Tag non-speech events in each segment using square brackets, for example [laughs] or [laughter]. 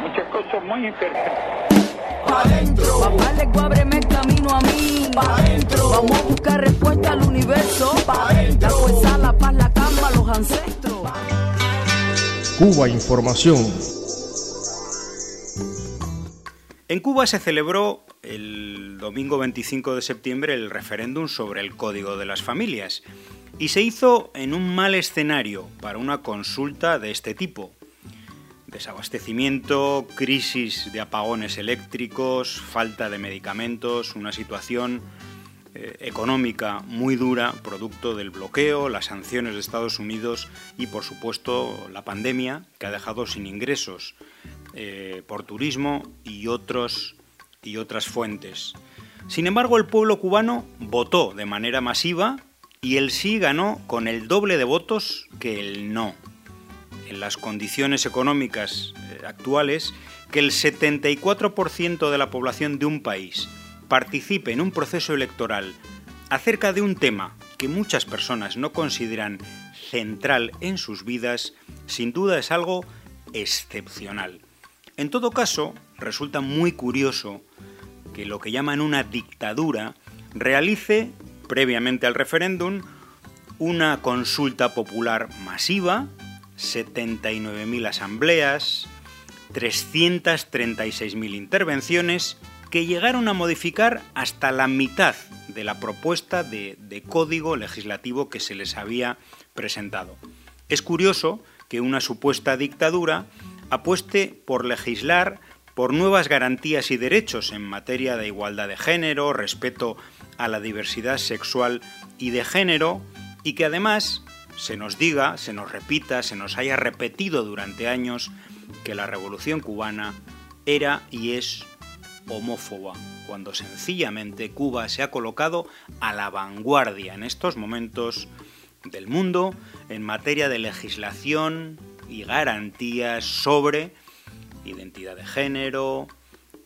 Muchas cosas muy interesantes. Papá le ábreme el camino a mí. Vamos a buscar respuesta al universo. La fuerza, la paz, la calma, los ancestros. Cuba Información. En Cuba se celebró el domingo 25 de septiembre el referéndum sobre el Código de las Familias y se hizo en un mal escenario para una consulta de este tipo. Desabastecimiento, crisis de apagones eléctricos, falta de medicamentos, una situación eh, económica muy dura, producto del bloqueo, las sanciones de Estados Unidos y, por supuesto, la pandemia que ha dejado sin ingresos eh, por turismo y, otros, y otras fuentes. Sin embargo, el pueblo cubano votó de manera masiva y el sí ganó con el doble de votos que el no en las condiciones económicas eh, actuales que el 74% de la población de un país participe en un proceso electoral acerca de un tema que muchas personas no consideran central en sus vidas, sin duda es algo excepcional. En todo caso, resulta muy curioso que lo que llaman una dictadura realice, previamente al referéndum, una consulta popular masiva 79.000 asambleas, 336.000 intervenciones que llegaron a modificar hasta la mitad de la propuesta de, código legislativo que se les había presentado. Es curioso que una supuesta dictadura apueste por legislar por nuevas garantías y derechos en materia de igualdad de género, respeto a la diversidad sexual y de género, y que además se nos diga, se nos repita, se nos haya repetido durante años que la revolución cubana era y es homófoba, cuando sencillamente Cuba se ha colocado a la vanguardia en estos momentos del mundo en materia de legislación y garantías sobre identidad de género,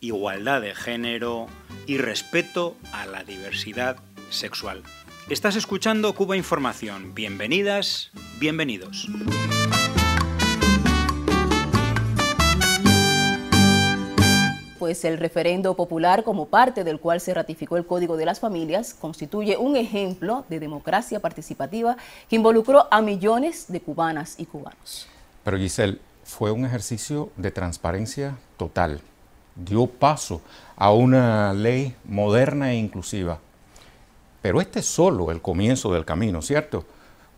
igualdad de género y respeto a la diversidad sexual. Estás escuchando Cuba Información. Bienvenidas, bienvenidos. Pues el referendo popular, como parte del cual se ratificó el Código de las Familias, constituye un ejemplo de democracia participativa que involucró a millones de cubanas y cubanos. Pero Giselle, fue un ejercicio de transparencia total. Dio paso a una ley moderna e inclusiva pero este es solo el comienzo del camino, ¿cierto?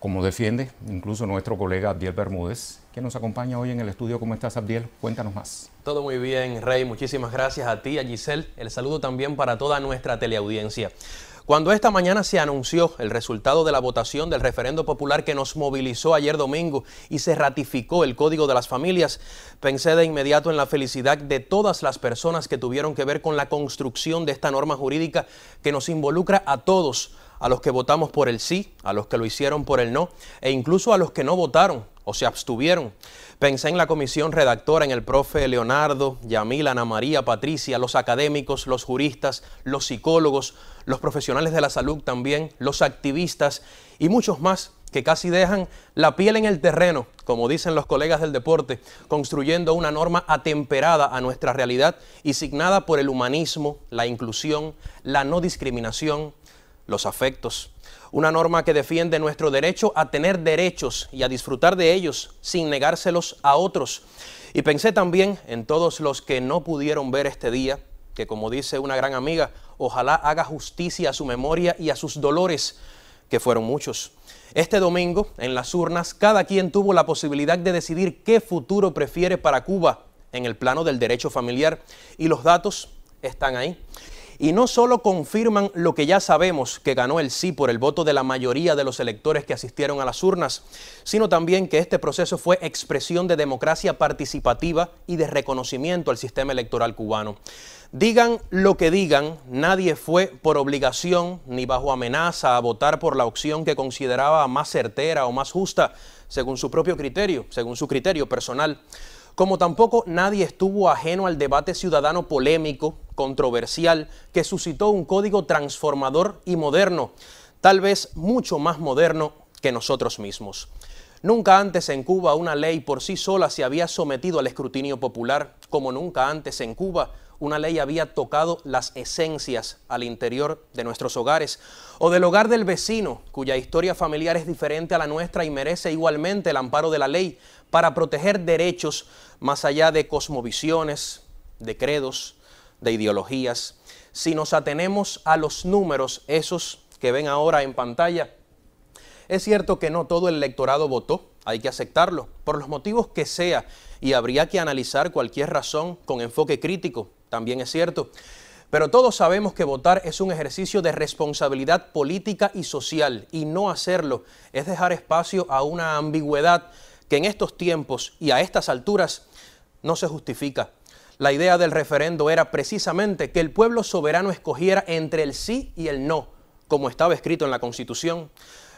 Como defiende incluso nuestro colega Abdiel Bermúdez, que nos acompaña hoy en el estudio. ¿Cómo estás, Abdiel? Cuéntanos más. Todo muy bien, Rey. Muchísimas gracias a ti, a Giselle. El saludo también para toda nuestra teleaudiencia. Cuando esta mañana se anunció el resultado de la votación del referendo popular que nos movilizó ayer domingo y se ratificó el Código de las Familias, pensé de inmediato en la felicidad de todas las personas que tuvieron que ver con la construcción de esta norma jurídica que nos involucra a todos, a los que votamos por el sí, a los que lo hicieron por el no e incluso a los que no votaron o se abstuvieron. Pensé en la comisión redactora, en el profe Leonardo, Yamil, Ana María, Patricia, los académicos, los juristas, los psicólogos, los profesionales de la salud también, los activistas y muchos más que casi dejan la piel en el terreno, como dicen los colegas del deporte, construyendo una norma atemperada a nuestra realidad y signada por el humanismo, la inclusión, la no discriminación, los afectos. Una norma que defiende nuestro derecho a tener derechos y a disfrutar de ellos sin negárselos a otros. Y pensé también en todos los que no pudieron ver este día, que como dice una gran amiga, ojalá haga justicia a su memoria y a sus dolores, que fueron muchos. Este domingo, en las urnas, cada quien tuvo la posibilidad de decidir qué futuro prefiere para Cuba en el plano del derecho familiar y los datos están ahí y no solo confirman lo que ya sabemos, que ganó el sí por el voto de la mayoría de los electores que asistieron a las urnas, sino también que este proceso fue expresión de democracia participativa y de reconocimiento al sistema electoral cubano. Digan lo que digan, nadie fue por obligación ni bajo amenaza a votar por la opción que consideraba más certera o más justa, según su propio criterio, según su criterio personal como tampoco nadie estuvo ajeno al debate ciudadano polémico, controversial, que suscitó un código transformador y moderno, tal vez mucho más moderno que nosotros mismos. Nunca antes en Cuba una ley por sí sola se había sometido al escrutinio popular, como nunca antes en Cuba una ley había tocado las esencias al interior de nuestros hogares o del hogar del vecino, cuya historia familiar es diferente a la nuestra y merece igualmente el amparo de la ley para proteger derechos más allá de cosmovisiones, de credos, de ideologías. Si nos atenemos a los números, esos que ven ahora en pantalla, es cierto que no todo el electorado votó, hay que aceptarlo, por los motivos que sea, y habría que analizar cualquier razón con enfoque crítico, también es cierto. Pero todos sabemos que votar es un ejercicio de responsabilidad política y social, y no hacerlo es dejar espacio a una ambigüedad que en estos tiempos y a estas alturas no se justifica. La idea del referendo era precisamente que el pueblo soberano escogiera entre el sí y el no, como estaba escrito en la Constitución.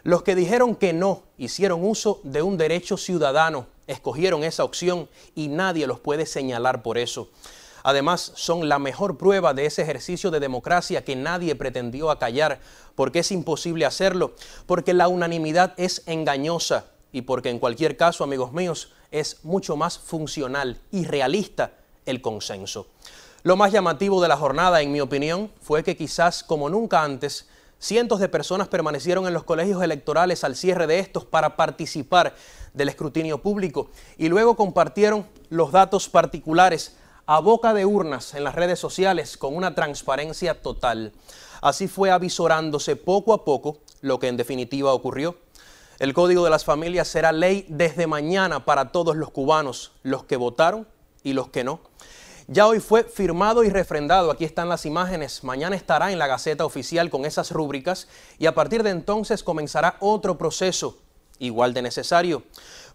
Los que dijeron que no hicieron uso de un derecho ciudadano, escogieron esa opción y nadie los puede señalar por eso. Además, son la mejor prueba de ese ejercicio de democracia que nadie pretendió acallar, porque es imposible hacerlo, porque la unanimidad es engañosa y porque en cualquier caso, amigos míos, es mucho más funcional y realista el consenso. Lo más llamativo de la jornada, en mi opinión, fue que quizás como nunca antes, cientos de personas permanecieron en los colegios electorales al cierre de estos para participar del escrutinio público y luego compartieron los datos particulares a boca de urnas en las redes sociales con una transparencia total. Así fue avisorándose poco a poco lo que en definitiva ocurrió. El Código de las Familias será ley desde mañana para todos los cubanos, los que votaron y los que no. Ya hoy fue firmado y refrendado, aquí están las imágenes, mañana estará en la Gaceta Oficial con esas rúbricas y a partir de entonces comenzará otro proceso igual de necesario,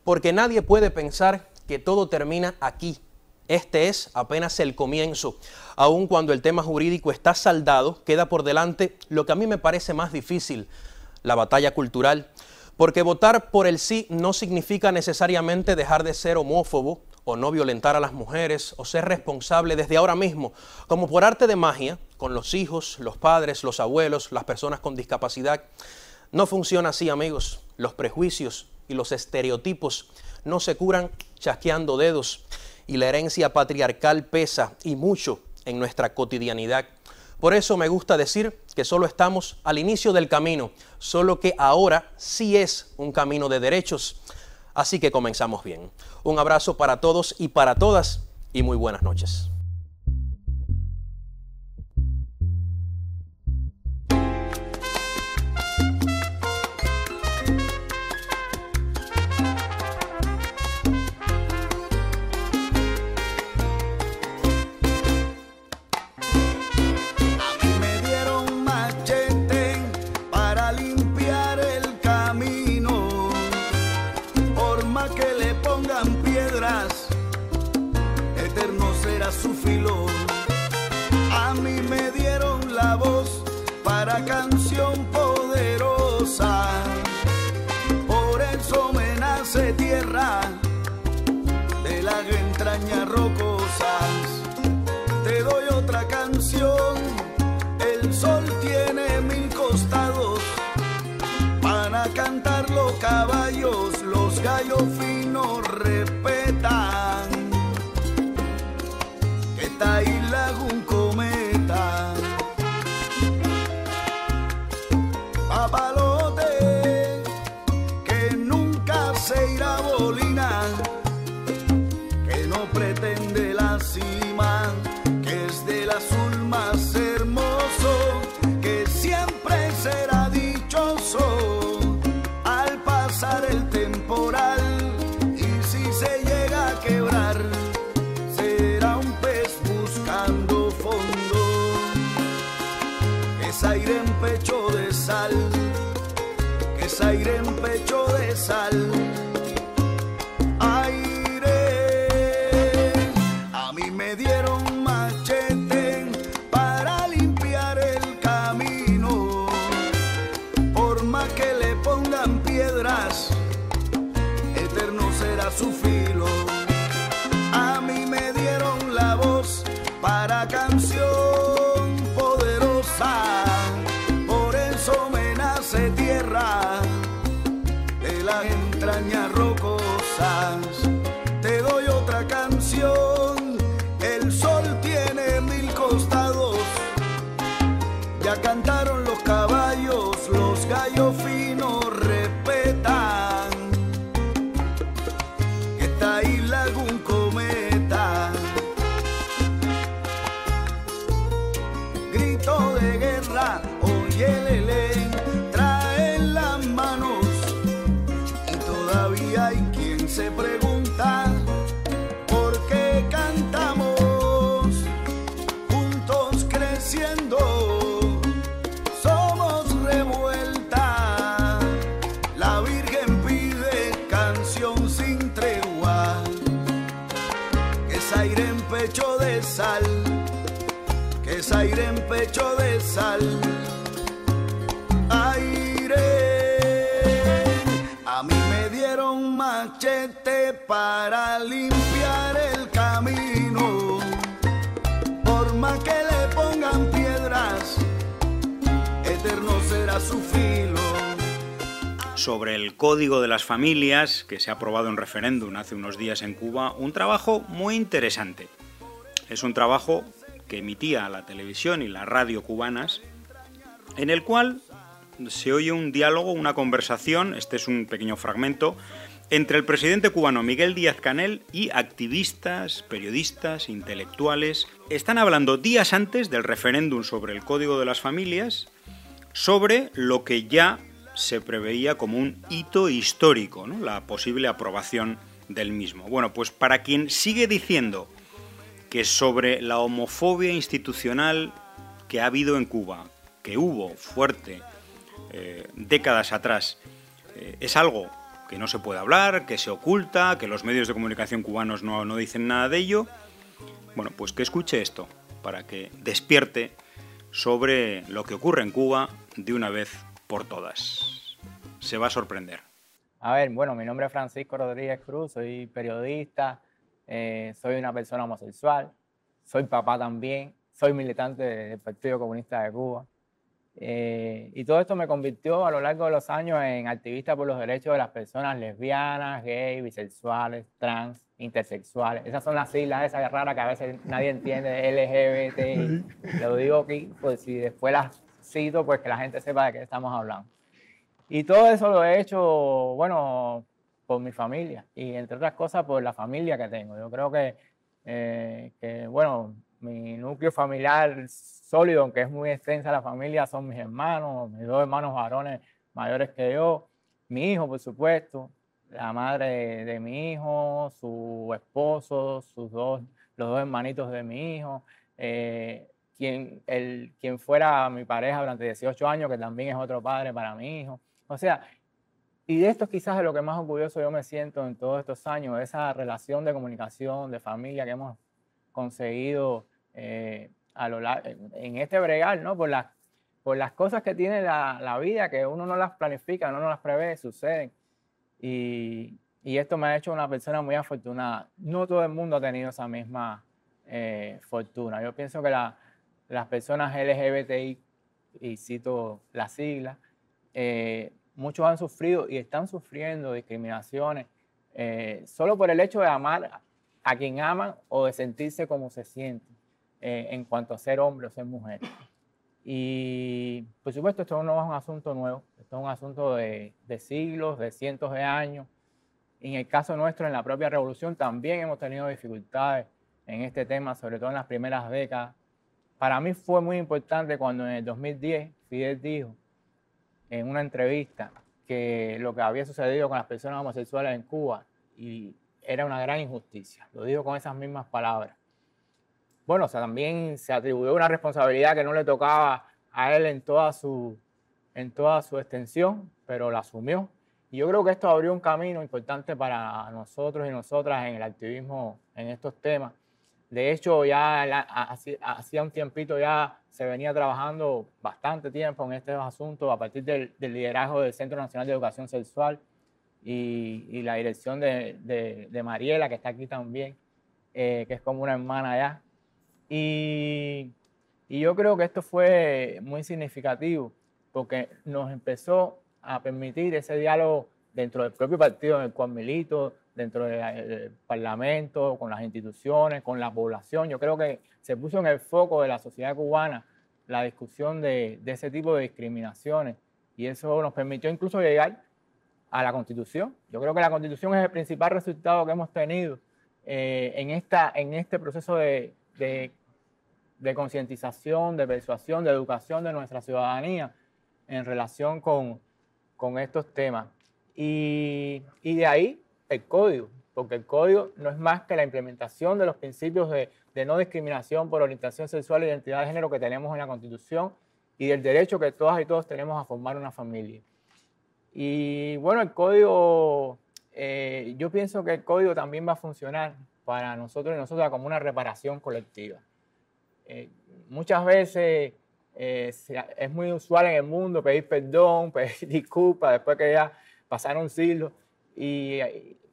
porque nadie puede pensar que todo termina aquí. Este es apenas el comienzo. Aun cuando el tema jurídico está saldado, queda por delante lo que a mí me parece más difícil, la batalla cultural. Porque votar por el sí no significa necesariamente dejar de ser homófobo o no violentar a las mujeres o ser responsable desde ahora mismo, como por arte de magia, con los hijos, los padres, los abuelos, las personas con discapacidad. No funciona así, amigos. Los prejuicios y los estereotipos no se curan chasqueando dedos y la herencia patriarcal pesa y mucho en nuestra cotidianidad. Por eso me gusta decir que solo estamos al inicio del camino, solo que ahora sí es un camino de derechos. Así que comenzamos bien. Un abrazo para todos y para todas y muy buenas noches. es aire en pecho de sal, que es aire en pecho de sal. Aire en pecho de sal. Aire. A mí me dieron machete para limpiar el camino. Por más que le pongan piedras, eterno será su filo. sobre el Código de las Familias, que se ha aprobado en referéndum hace unos días en Cuba, un trabajo muy interesante. Es un trabajo que emitía la televisión y la radio cubanas, en el cual se oye un diálogo, una conversación, este es un pequeño fragmento, entre el presidente cubano Miguel Díaz Canel y activistas, periodistas, intelectuales. Están hablando días antes del referéndum sobre el Código de las Familias, sobre lo que ya se preveía como un hito histórico, la posible aprobación del mismo. Bueno, pues para quien sigue diciendo que sobre la homofobia institucional que ha habido en Cuba, que hubo fuerte eh, décadas atrás, eh, es algo que no se puede hablar, que se oculta, que los medios de comunicación cubanos no, no dicen nada de ello, bueno, pues que escuche esto, para que despierte sobre lo que ocurre en Cuba de una vez por todas. Se va a sorprender. A ver, bueno, mi nombre es Francisco Rodríguez Cruz, soy periodista, eh, soy una persona homosexual, soy papá también, soy militante del Partido Comunista de Cuba. Eh, y todo esto me convirtió a lo largo de los años en activista por los derechos de las personas lesbianas, gays, bisexuales, trans, intersexuales. Esas son las siglas esas raras que a veces nadie entiende, [laughs] LGBT. Lo digo aquí, pues si después las cito, pues que la gente sepa de qué estamos hablando. Y todo eso lo he hecho, bueno, por mi familia y entre otras cosas por la familia que tengo. Yo creo que, eh, que bueno, mi núcleo familiar sólido, aunque es muy extensa la familia, son mis hermanos, mis dos hermanos varones mayores que yo, mi hijo, por supuesto, la madre de, de mi hijo, su esposo, sus dos, los dos hermanitos de mi hijo, eh, quien, el, quien fuera mi pareja durante 18 años, que también es otro padre para mi hijo. O sea, y de esto quizás es lo que más orgulloso yo me siento en todos estos años, esa relación de comunicación, de familia que hemos conseguido eh, a lo en este bregar, ¿no? Por las, por las cosas que tiene la, la vida, que uno no las planifica, uno no las prevé, suceden. Y, y esto me ha hecho una persona muy afortunada. No todo el mundo ha tenido esa misma eh, fortuna. Yo pienso que la- las personas LGBTI, y cito las siglas, eh, muchos han sufrido y están sufriendo discriminaciones eh, solo por el hecho de amar a- quien aman o de sentirse como se sienten eh, en cuanto a ser hombre o ser mujer. Y por supuesto, esto no es un asunto nuevo, esto es un asunto de, de siglos, de cientos de años. En el caso nuestro, en la propia revolución, también hemos tenido dificultades en este tema, sobre todo en las primeras décadas. Para mí fue muy importante cuando en el 2010 Fidel dijo en una entrevista que lo que había sucedido con las personas homosexuales en Cuba y era una gran injusticia. Lo dijo con esas mismas palabras. Bueno, o sea, también se atribuyó una responsabilidad que no le tocaba a él en toda su, en toda su extensión, pero la asumió. Y yo creo que esto abrió un camino importante para nosotros y nosotras en el activismo en estos temas. De hecho, ya hacía un tiempito ya se venía trabajando bastante tiempo en estos asuntos a partir del, liderazgo del Centro Nacional de Educación Sexual y, la dirección de Mariela, que está aquí también, eh, que es como una hermana ya. Y, y yo creo que esto fue muy significativo porque nos empezó a permitir ese diálogo dentro del propio partido en el cual milito, dentro del Parlamento, con las instituciones, con la población. Yo creo que se puso en el foco de la sociedad cubana la discusión de, ese tipo de discriminaciones y eso nos permitió incluso llegar a la Constitución. Yo creo que la Constitución es el principal resultado que hemos tenido eh, en, esta, en este proceso de, de, concientización, de persuasión, de educación de nuestra ciudadanía en relación con, con estos temas. Y, de ahí el código, porque el código no es más que la implementación de los principios de, no discriminación por orientación sexual e identidad de género que tenemos en la Constitución y del derecho que todas y todos tenemos a formar una familia. Y bueno, el código, eh, yo pienso que el código también va a funcionar para nosotros y nosotras como una reparación colectiva. Eh, muchas veces eh, es muy usual en el mundo pedir perdón, [laughs] pedir disculpas después que ya pasaron siglos. Y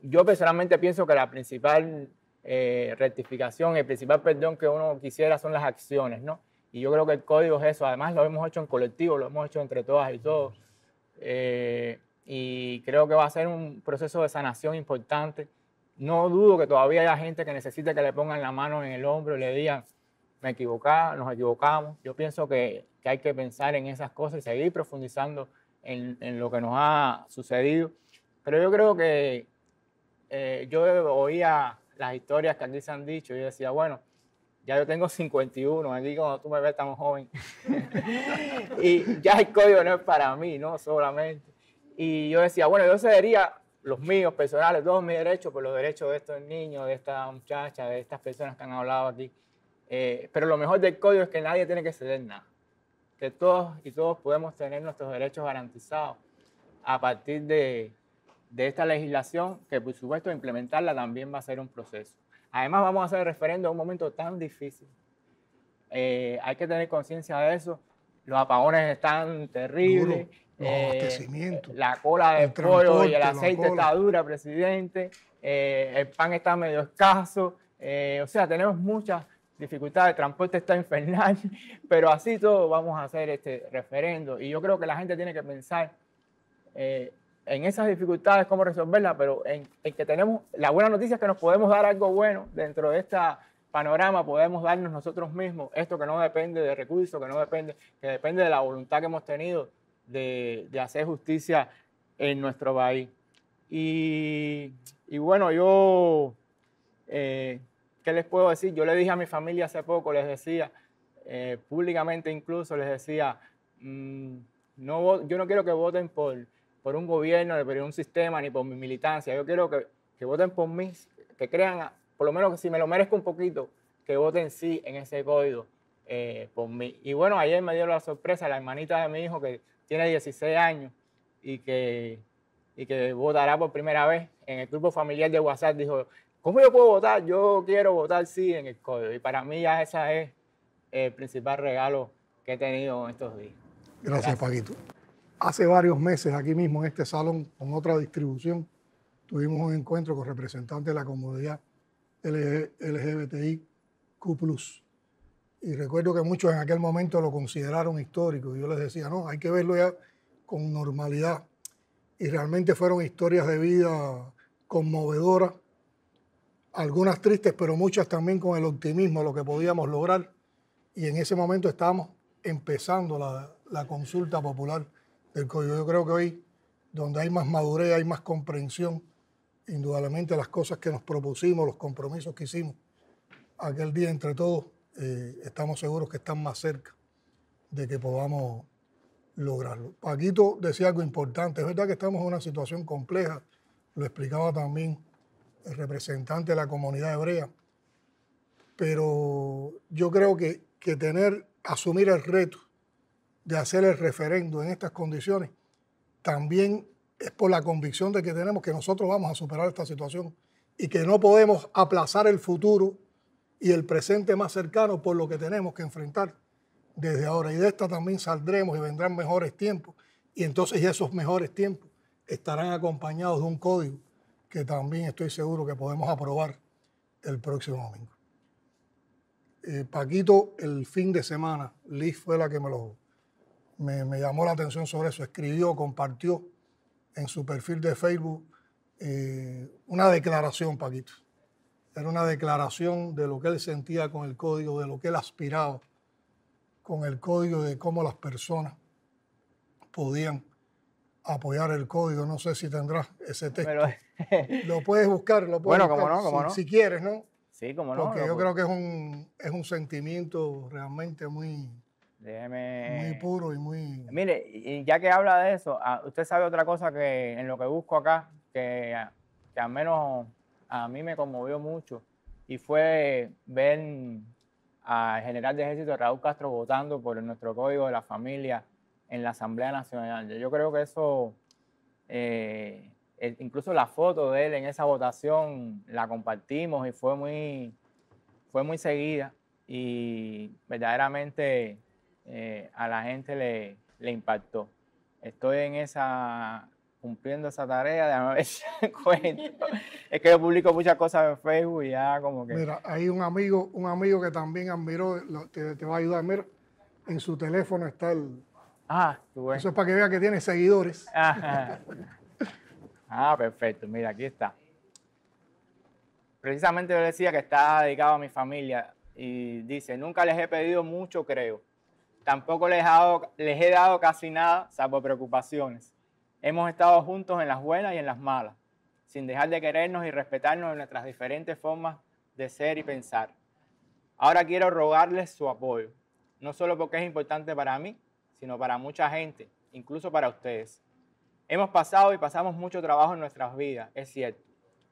yo personalmente pienso que la principal eh, rectificación, el principal perdón que uno quisiera son las acciones, ¿no? Y yo creo que el código es eso. Además, lo hemos hecho en colectivo, lo hemos hecho entre todas y todos. Eh, y creo que va a ser un proceso de sanación importante. No dudo que todavía haya gente que necesite que le pongan la mano en el hombro y le digan, me equivocaba, nos equivocamos. Yo pienso que, que, hay que pensar en esas cosas y seguir profundizando en, en lo que nos ha sucedido. Pero yo creo que eh, yo oía las historias que aquí se han dicho y decía, bueno, ya yo tengo 51, aquí cuando tú me ves tan joven. [laughs] y ya el código no es para mí, no solamente. Y yo decía, bueno, yo cedería los míos personales, todos mis derechos, por los derechos de estos niños, de esta muchacha, de estas personas que han hablado aquí. Eh, pero lo mejor del código es que nadie tiene que ceder nada. Que todos y todos podemos tener nuestros derechos garantizados a partir de, de esta legislación, que por supuesto implementarla también va a ser un proceso. Además vamos a hacer referendo en un momento tan difícil. Eh, hay que tener conciencia de eso. Los apagones están terribles. eh. La cola de pollo y el aceite está dura, presidente. Eh, el pan está medio escaso. o sea, tenemos muchas dificultades. El transporte está infernal. [laughs] Pero así todo vamos a hacer este referendo. Y yo creo que la gente tiene que pensar en esas dificultades, cómo resolverlas, pero en, que tenemos, la buena noticia es que nos podemos dar algo bueno dentro de este panorama, podemos darnos nosotros mismos esto que no depende de recursos, que no depende, que depende de la voluntad que hemos tenido de, hacer justicia en nuestro país. Y, bueno, yo, eh, ¿qué les puedo decir? Yo le dije a mi familia hace poco, les decía, eh, públicamente incluso, les decía, mm, no, yo no quiero que voten por por un gobierno, ni por un sistema, ni por mi militancia. Yo quiero que, que voten por mí, que crean, por lo menos que si me lo merezco un poquito, que voten sí en ese código eh, por mí. Y bueno, ayer me dio la sorpresa la hermanita de mi hijo que tiene 16 años y que, y que votará por primera vez en el grupo familiar de WhatsApp. Dijo, ¿cómo yo puedo votar? Yo quiero votar sí en el código. Y para mí ya ese es el principal regalo que he tenido en estos días. Gracias, Paquito. Hace varios meses aquí mismo en este salón, con otra distribución, tuvimos un encuentro con representantes de la comunidad LGBTIQ+. Y recuerdo que muchos en aquel momento lo consideraron histórico. Y yo les decía, no, hay que verlo ya con normalidad. Y realmente fueron historias de vida conmovedoras, algunas tristes, pero muchas también con el optimismo, lo que podíamos lograr. Y en ese momento estábamos empezando la, consulta popular yo creo que hoy, donde hay más madurez, hay más comprensión, indudablemente las cosas que nos propusimos, los compromisos que hicimos aquel día entre todos, eh, estamos seguros que están más cerca de que podamos lograrlo. Paquito decía algo importante, es verdad que estamos en una situación compleja, lo explicaba también el representante de la comunidad hebrea, pero yo creo que, que tener, asumir el reto de hacer el referendo en estas condiciones, también es por la convicción de que tenemos que nosotros vamos a superar esta situación y que no podemos aplazar el futuro y el presente más cercano por lo que tenemos que enfrentar desde ahora. Y de esta también saldremos y vendrán mejores tiempos. Y entonces esos mejores tiempos estarán acompañados de un código que también estoy seguro que podemos aprobar el próximo domingo. Eh, Paquito, el fin de semana, Liz fue la que me lo me, llamó la atención sobre eso, escribió, compartió en su perfil de Facebook eh, una declaración, Paquito. Era una declaración de lo que él sentía con el código, de lo que él aspiraba con el código, de cómo las personas podían apoyar el código. No sé si tendrás ese texto. lo puedes buscar, lo puedes bueno, buscar como no, como si, no. si quieres, ¿no? Sí, como no. Porque yo creo que es un, es un sentimiento realmente muy, Déjeme... muy puro y muy... Mire, ya que habla de eso, ah, usted sabe otra cosa que en lo que busco acá, que, que al menos a mí me conmovió mucho, y fue ver al general de ejército Raúl Castro votando por nuestro código de la familia en la Asamblea Nacional. Yo- creo que eso, eh, incluso la foto de él en esa votación la compartimos y fue muy, fue muy seguida y verdaderamente eh, a la gente le, le impactó. Estoy en esa, cumpliendo esa tarea, déjame ver si [laughs] encuentro. Es que yo publico muchas cosas en Facebook y ya como que... Mira, hay un amigo, un amigo que también admiró, te, te va a ayudar. Mira, en su teléfono está el... Ah, tú ves. Eso es para que vea que tiene seguidores. Ajá. Ah, perfecto. Mira, aquí está. Precisamente yo decía que está dedicado a mi familia y dice, nunca les he pedido mucho, creo. Tampoco les he dado, les he dado casi nada, salvo preocupaciones. Hemos estado juntos en las buenas y en las malas, sin dejar de querernos y respetarnos en nuestras diferentes formas de ser y pensar. Ahora quiero rogarles su apoyo, no solo porque es importante para mí, sino para mucha gente, incluso para ustedes. Hemos pasado y pasamos mucho trabajo en nuestras vidas, es cierto.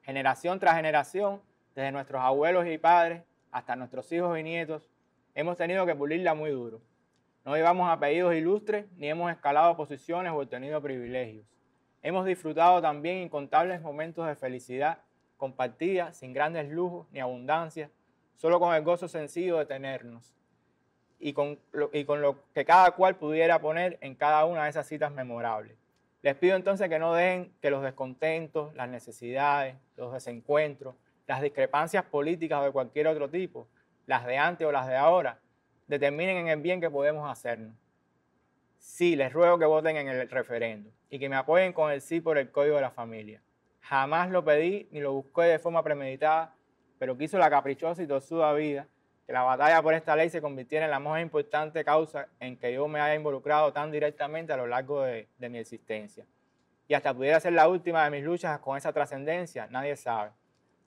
Generación tras generación, desde nuestros abuelos y padres hasta nuestros hijos y nietos, hemos tenido que pulirla muy duro. No llevamos apellidos ilustres ni hemos escalado posiciones o obtenido privilegios. Hemos disfrutado también incontables momentos de felicidad compartida, sin grandes lujos ni abundancia, solo con el gozo sencillo de tenernos y con, lo, y con lo que cada cual pudiera poner en cada una de esas citas memorables. Les pido entonces que no dejen que los descontentos, las necesidades, los desencuentros, las discrepancias políticas o de cualquier otro tipo, las de antes o las de ahora, determinen en el bien que podemos hacernos. Sí, les ruego que voten en el referendo y que me apoyen con el sí por el Código de la Familia. Jamás lo pedí ni lo busqué de forma premeditada, pero quiso la caprichosa y tosuda vida que la batalla por esta ley se convirtiera en la más importante causa en que yo me haya involucrado tan directamente a lo largo de, de mi existencia. Y hasta pudiera ser la última de mis luchas con esa trascendencia, nadie sabe.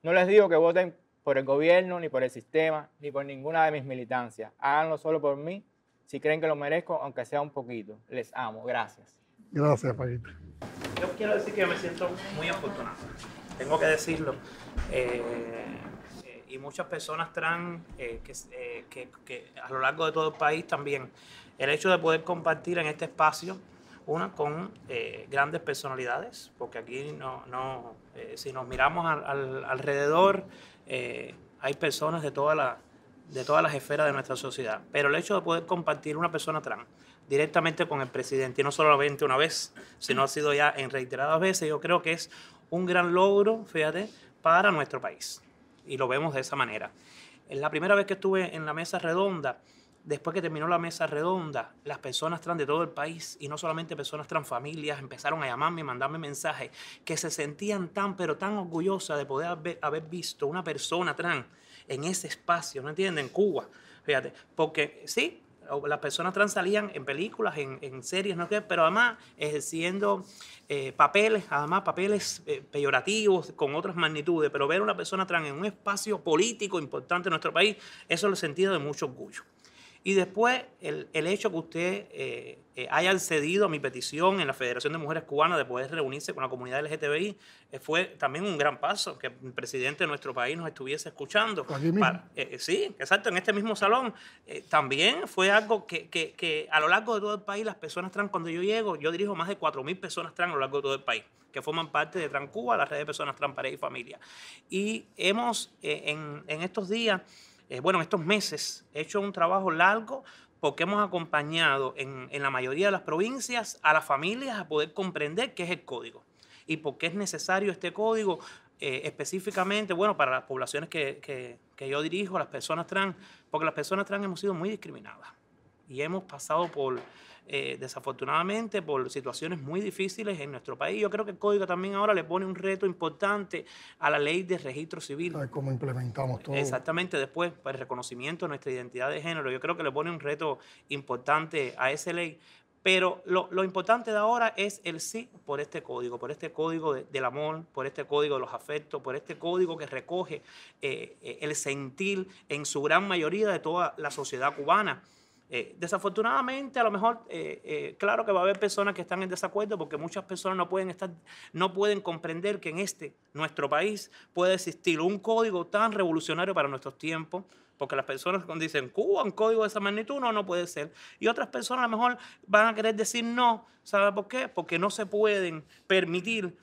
No les digo que voten por el gobierno, ni por el sistema, ni por ninguna de mis militancias. Háganlo solo por mí, si creen que lo merezco, aunque sea un poquito. Les amo. Gracias. Gracias, Paquito. Yo quiero decir que me siento muy afortunado. Tengo que decirlo. Eh, eh, y muchas personas trans eh, que, eh, que- a lo largo de todo el país también. El hecho de poder compartir en este espacio, una con eh, grandes personalidades, porque aquí no, no si nos miramos al, al- alrededor, hay personas de de todas las esferas de nuestra sociedad. Pero el hecho de poder compartir una persona trans directamente con el presidente, y no solamente una vez, sino ha sido ya en reiteradas veces, yo creo que es un gran logro, fíjate, para nuestro país. Y lo vemos de esa manera. Es la primera vez que estuve en la mesa redonda, después que terminó la mesa redonda, las personas trans de todo el país, y no solamente personas trans familias, empezaron a llamarme y mandarme mensajes que se sentían tan, pero tan orgullosas de poder haber, haber visto una persona trans en ese espacio, ¿no entienden? En Cuba, fíjate, porque sí, las personas trans salían en películas, en, series, no sé, pero además ejerciendo eh, papeles, además papeles eh, peyorativos con otras magnitudes, pero ver a una persona trans en un espacio político importante en nuestro país, eso lo sentido de mucho orgullo. Y después, el, el hecho que usted eh, eh, haya accedido a mi petición en la Federación de Mujeres Cubanas de poder reunirse con la comunidad LGTBI eh, fue también un gran paso, que el presidente de nuestro país nos estuviese escuchando. Aquí mismo. Para- eh, eh, sí, exacto, en este mismo salón. Eh, también fue algo que, que- que a lo largo de todo el país, las personas trans, cuando yo llego, yo dirijo más de 4.000 personas trans a lo largo de todo el país, que forman parte de Transcuba, la red de personas trans, pareja y familia. Y hemos, eh, en, en estos días, eh, bueno, en estos meses, hecho un trabajo largo porque hemos acompañado en, en la mayoría de las provincias a las familias a poder comprender qué es el código y por qué es necesario este código eh, específicamente, bueno, para las poblaciones que, que- que yo dirijo, las personas trans, porque las personas trans hemos sido muy discriminadas y hemos pasado por eh, desafortunadamente por situaciones muy difíciles en nuestro país. Yo creo que el código también ahora le pone un reto importante a la ley de registro civil. ¿Cómo implementamos todo? Exactamente, después, para el reconocimiento de nuestra identidad de género, yo creo que le pone un reto importante a esa ley. Pero lo, importante de ahora es el sí por este código, por este código del amor, por este código de los afectos, por este código que recoge eh, eh, el sentir en su gran mayoría de toda la sociedad cubana. Eh, desafortunadamente, a lo mejor, claro que va a haber personas que están en desacuerdo porque muchas personas no pueden, estar, no pueden comprender que en este, nuestro país, puede existir un código tan revolucionario para nuestros tiempos, porque las personas dicen Cuba, un código de esa magnitud, no, no puede ser. Y otras personas a lo mejor van a querer decir no. ¿Sabe por qué? Porque no se pueden permitir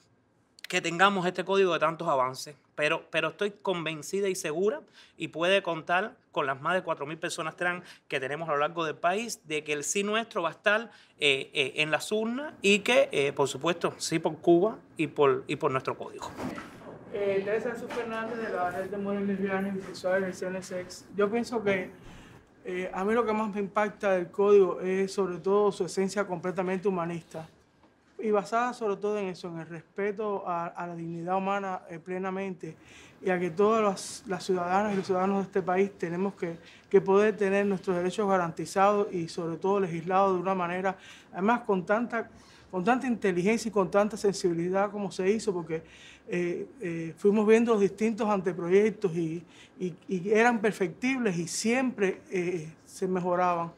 que tengamos este código de tantos avances. Pero, pero estoy convencida y segura y puede contar con las más de 4.000 personas trans que tenemos a lo largo del país de que el sí nuestro va a estar eh, eh, en las urnas y que, eh, por supuesto, sí por Cuba y por, y por nuestro código. Eh, Teresa Fernández de la red de mujeres lesbianas, y sex. Yo pienso que a mí lo que más me impacta del código es sobre todo su esencia completamente humanista y basada sobre todo en eso, en el respeto a, la dignidad humana eh, plenamente y a que todas las, ciudadanas y los ciudadanos de este país tenemos que, poder tener nuestros derechos garantizados y sobre todo legislados de una manera, además con tanta, con tanta inteligencia y con tanta sensibilidad como se hizo, porque eh, eh, fuimos viendo los distintos anteproyectos y, eran perfectibles y siempre se mejoraban.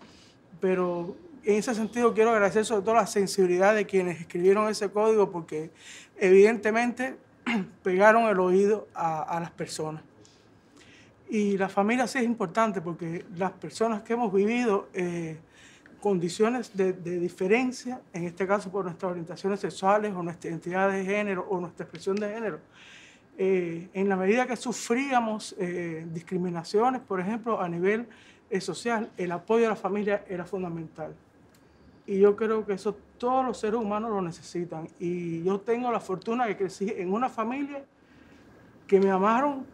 Pero en ese sentido quiero agradecer sobre todo la sensibilidad de quienes escribieron ese código porque evidentemente [clears throat] pegaron el oído a, las personas. Y la familia sí es importante porque las personas que hemos vivido condiciones de, diferencia, en este caso por nuestras orientaciones sexuales o nuestra identidad de género o nuestra expresión de género, eh, en la medida que sufríamos eh, discriminaciones, por ejemplo, a nivel eh, social, el apoyo a la familia era fundamental. Y yo creo que eso todos los seres humanos lo necesitan. Y yo tengo la fortuna de crecí en una familia que me amaron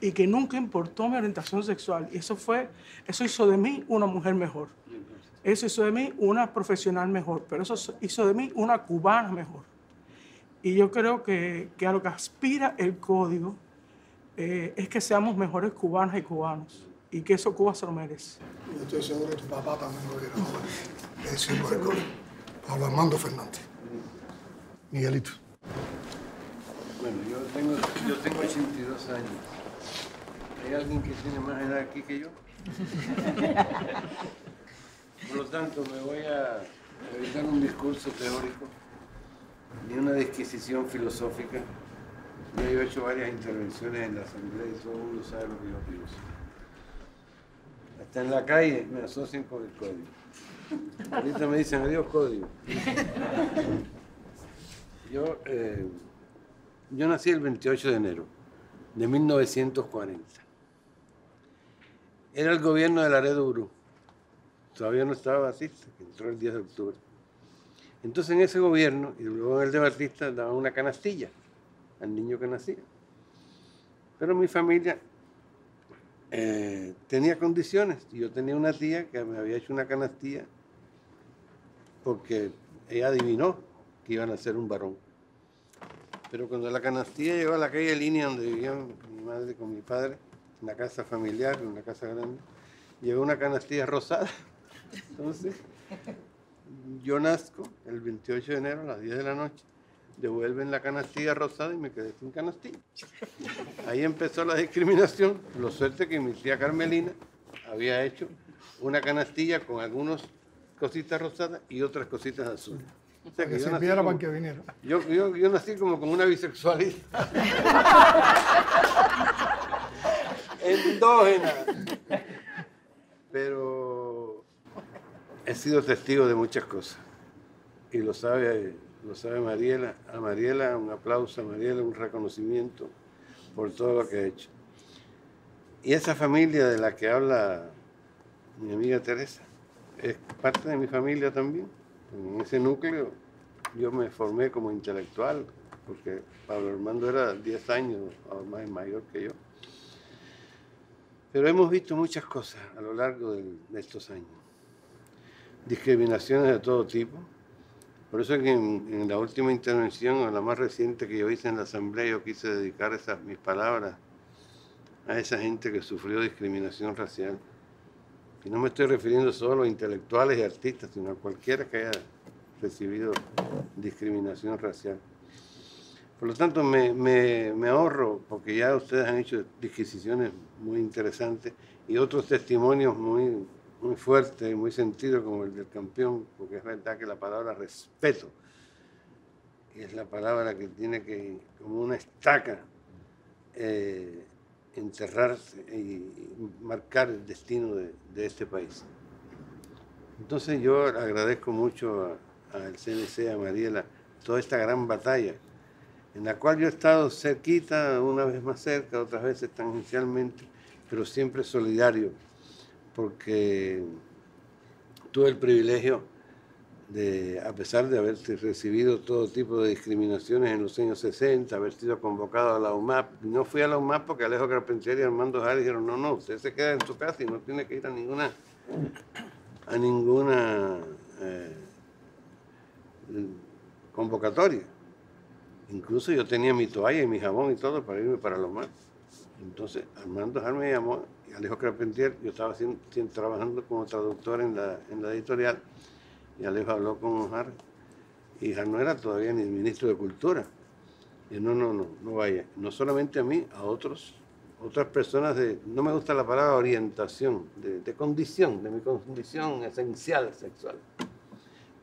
y que nunca importó mi orientación sexual. Y eso fue, eso hizo de mí una mujer mejor. Eso hizo de mí una profesional mejor, pero eso hizo de mí una cubana mejor. Y yo creo que, que a lo que aspira el código eh, es que seamos mejores cubanas y cubanos y que eso Cuba se lo merece. Yo estoy seguro que tu papá también lo era. Es el. Pablo Armando Fernández. Miguelito. Bueno, yo tengo, yo tengo 82 años. ¿Hay alguien que tiene más edad aquí que yo? Por lo tanto, me voy a evitar un discurso teórico ni una disquisición filosófica. Yo he hecho varias intervenciones en la Asamblea y todo el mundo sabe lo que yo pienso. Hasta en la calle me asocian con el código. Ahorita me dicen adiós código. Yo, eh, yo nací el 28 de enero de 1940. Era el gobierno de Laredo Uru todavía no estaba así, entró el 10 de octubre. Entonces en ese gobierno, y luego en el de Batista, daban una canastilla al niño que nacía. Pero mi familia eh, tenía condiciones. Yo tenía una tía que me había hecho una canastilla porque ella adivinó que iban a ser un varón. Pero cuando la canastilla llegó a la calle Línea donde vivían mi madre con mi padre, una casa familiar, una casa grande, llegó una canastilla rosada [laughs] entonces, yo nazco el 28 de enero a las 10 de la noche, devuelven la canastilla rosada y me quedé sin canastilla. Ahí empezó la discriminación. Lo suerte que mi tía Carmelina había hecho una canastilla con algunas cositas rosadas y otras cositas azules. O sea, que, yo nací como, que viniera. Yo, yo, yo, nací como con una bisexualidad. Endógena. Pero he sido testigo de muchas cosas y lo sabe, lo sabe Mariela. A Mariela un aplauso, a Mariela un reconocimiento por todo lo que ha hecho. Y esa familia de la que habla mi amiga Teresa es parte de mi familia también. En ese núcleo yo me formé como intelectual, porque Pablo Armando era 10 años o más mayor que yo. Pero hemos visto muchas cosas a lo largo de estos años. discriminaciones de todo tipo. Por eso es que en, la última intervención, o la más reciente que yo hice en la Asamblea, yo quise dedicar esas, mis palabras a esa gente que sufrió discriminación racial. Y no me estoy refiriendo solo a intelectuales y artistas, sino a cualquiera que haya recibido discriminación racial. Por lo tanto, me, me, ahorro, porque ya ustedes han hecho disquisiciones muy interesantes y otros testimonios muy, muy fuertes y muy sentidos, como el del campeón, porque es verdad que la palabra respeto es la palabra que tiene que, como una estaca, eh, y marcar el destino de, de, este país. Entonces yo agradezco mucho al CNC, a Mariela, toda esta gran batalla en la cual yo he estado cerquita, una vez más cerca, otras veces tangencialmente, pero siempre solidario, porque tuve el privilegio de, a pesar de haber recibido todo tipo de discriminaciones en los años 60, haber sido convocado a la UMAP, no fui a la UMAP porque Alejo Carpentier y Armando Jara dijeron, no, no, usted se queda en su casa y no tiene que ir a ninguna, a ninguna eh, convocatoria. Incluso yo tenía mi toalla y mi jabón y todo para irme para los mar. Entonces, Armando Jar me llamó Alejo Carpentier, yo estaba trabajando como traductor en la, editorial, y Alejo habló con Jar, y Jar no era todavía ni ministro de Cultura. Y no, no, no, no vaya. No solamente a mí, a otros, otras personas de, no me gusta la palabra orientación, de, de condición, de mi condición esencial sexual.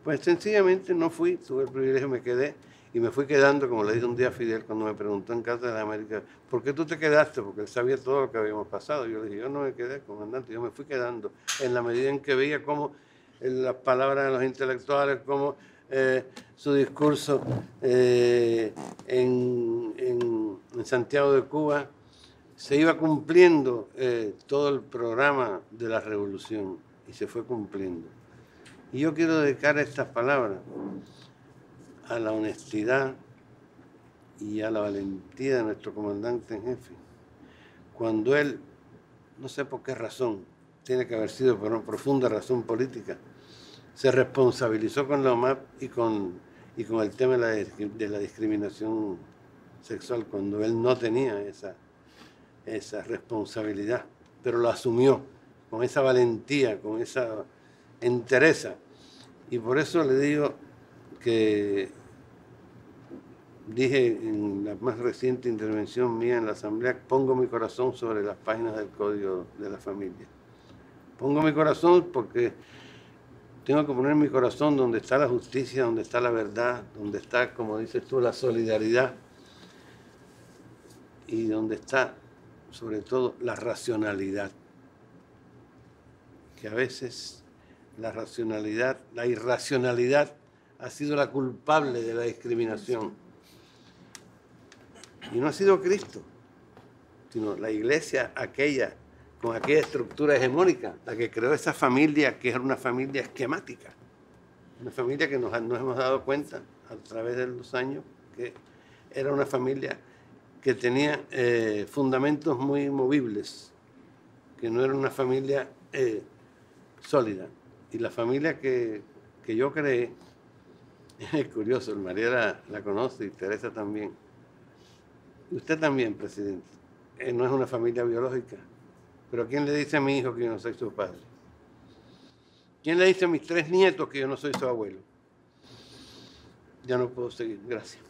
Pues sencillamente no fui, tuve el privilegio, me quedé y me fui quedando, como le dije un día a Fidel cuando me preguntó en Casa de la América, ¿por qué tú te quedaste? Porque él sabía todo lo que habíamos pasado. Yo le dije, yo no me quedé, comandante, yo me fui quedando en la medida en que veía cómo las palabras de los intelectuales, cómo eh, su discurso eh, en, en, Santiago de Cuba se iba cumpliendo eh, todo el programa de la revolución y se fue cumpliendo. Y yo quiero dedicar estas palabras a la honestidad y a la valentía de nuestro comandante en jefe. Cuando él, no sé por qué razón, tiene que haber sido por una profunda razón política, se responsabilizó con la OMAP y con, y con el tema de la, discriminación sexual, cuando él no tenía esa, esa responsabilidad, pero lo asumió con esa valentía, con esa entereza. Y por eso le digo que dije en la más reciente intervención mía en la Asamblea, pongo mi corazón sobre las páginas del Código de la Familia. Pongo mi corazón porque tengo que poner mi corazón donde está la justicia, donde está la verdad, donde está, como dices tú, la solidaridad y donde está, sobre todo, la racionalidad. Que a veces la racionalidad, la irracionalidad ha sido la culpable de la discriminación. Y no ha sido Cristo, sino la iglesia aquella, con aquella estructura hegemónica, la que creó esa familia que era una familia esquemática. Una familia que nos, hemos dado cuenta a través de los años que era una familia que tenía eh, fundamentos muy movibles, que no era una familia eh, sólida. Y la familia que, que yo creé, [laughs] es curioso, el María la, conoce y Teresa también. Usted también, presidente. Eh, no es una familia biológica. Pero ¿quién le dice a mi hijo que yo no soy su padre? ¿Quién le dice a mis tres nietos que yo no soy su abuelo? Ya no puedo seguir. Gracias.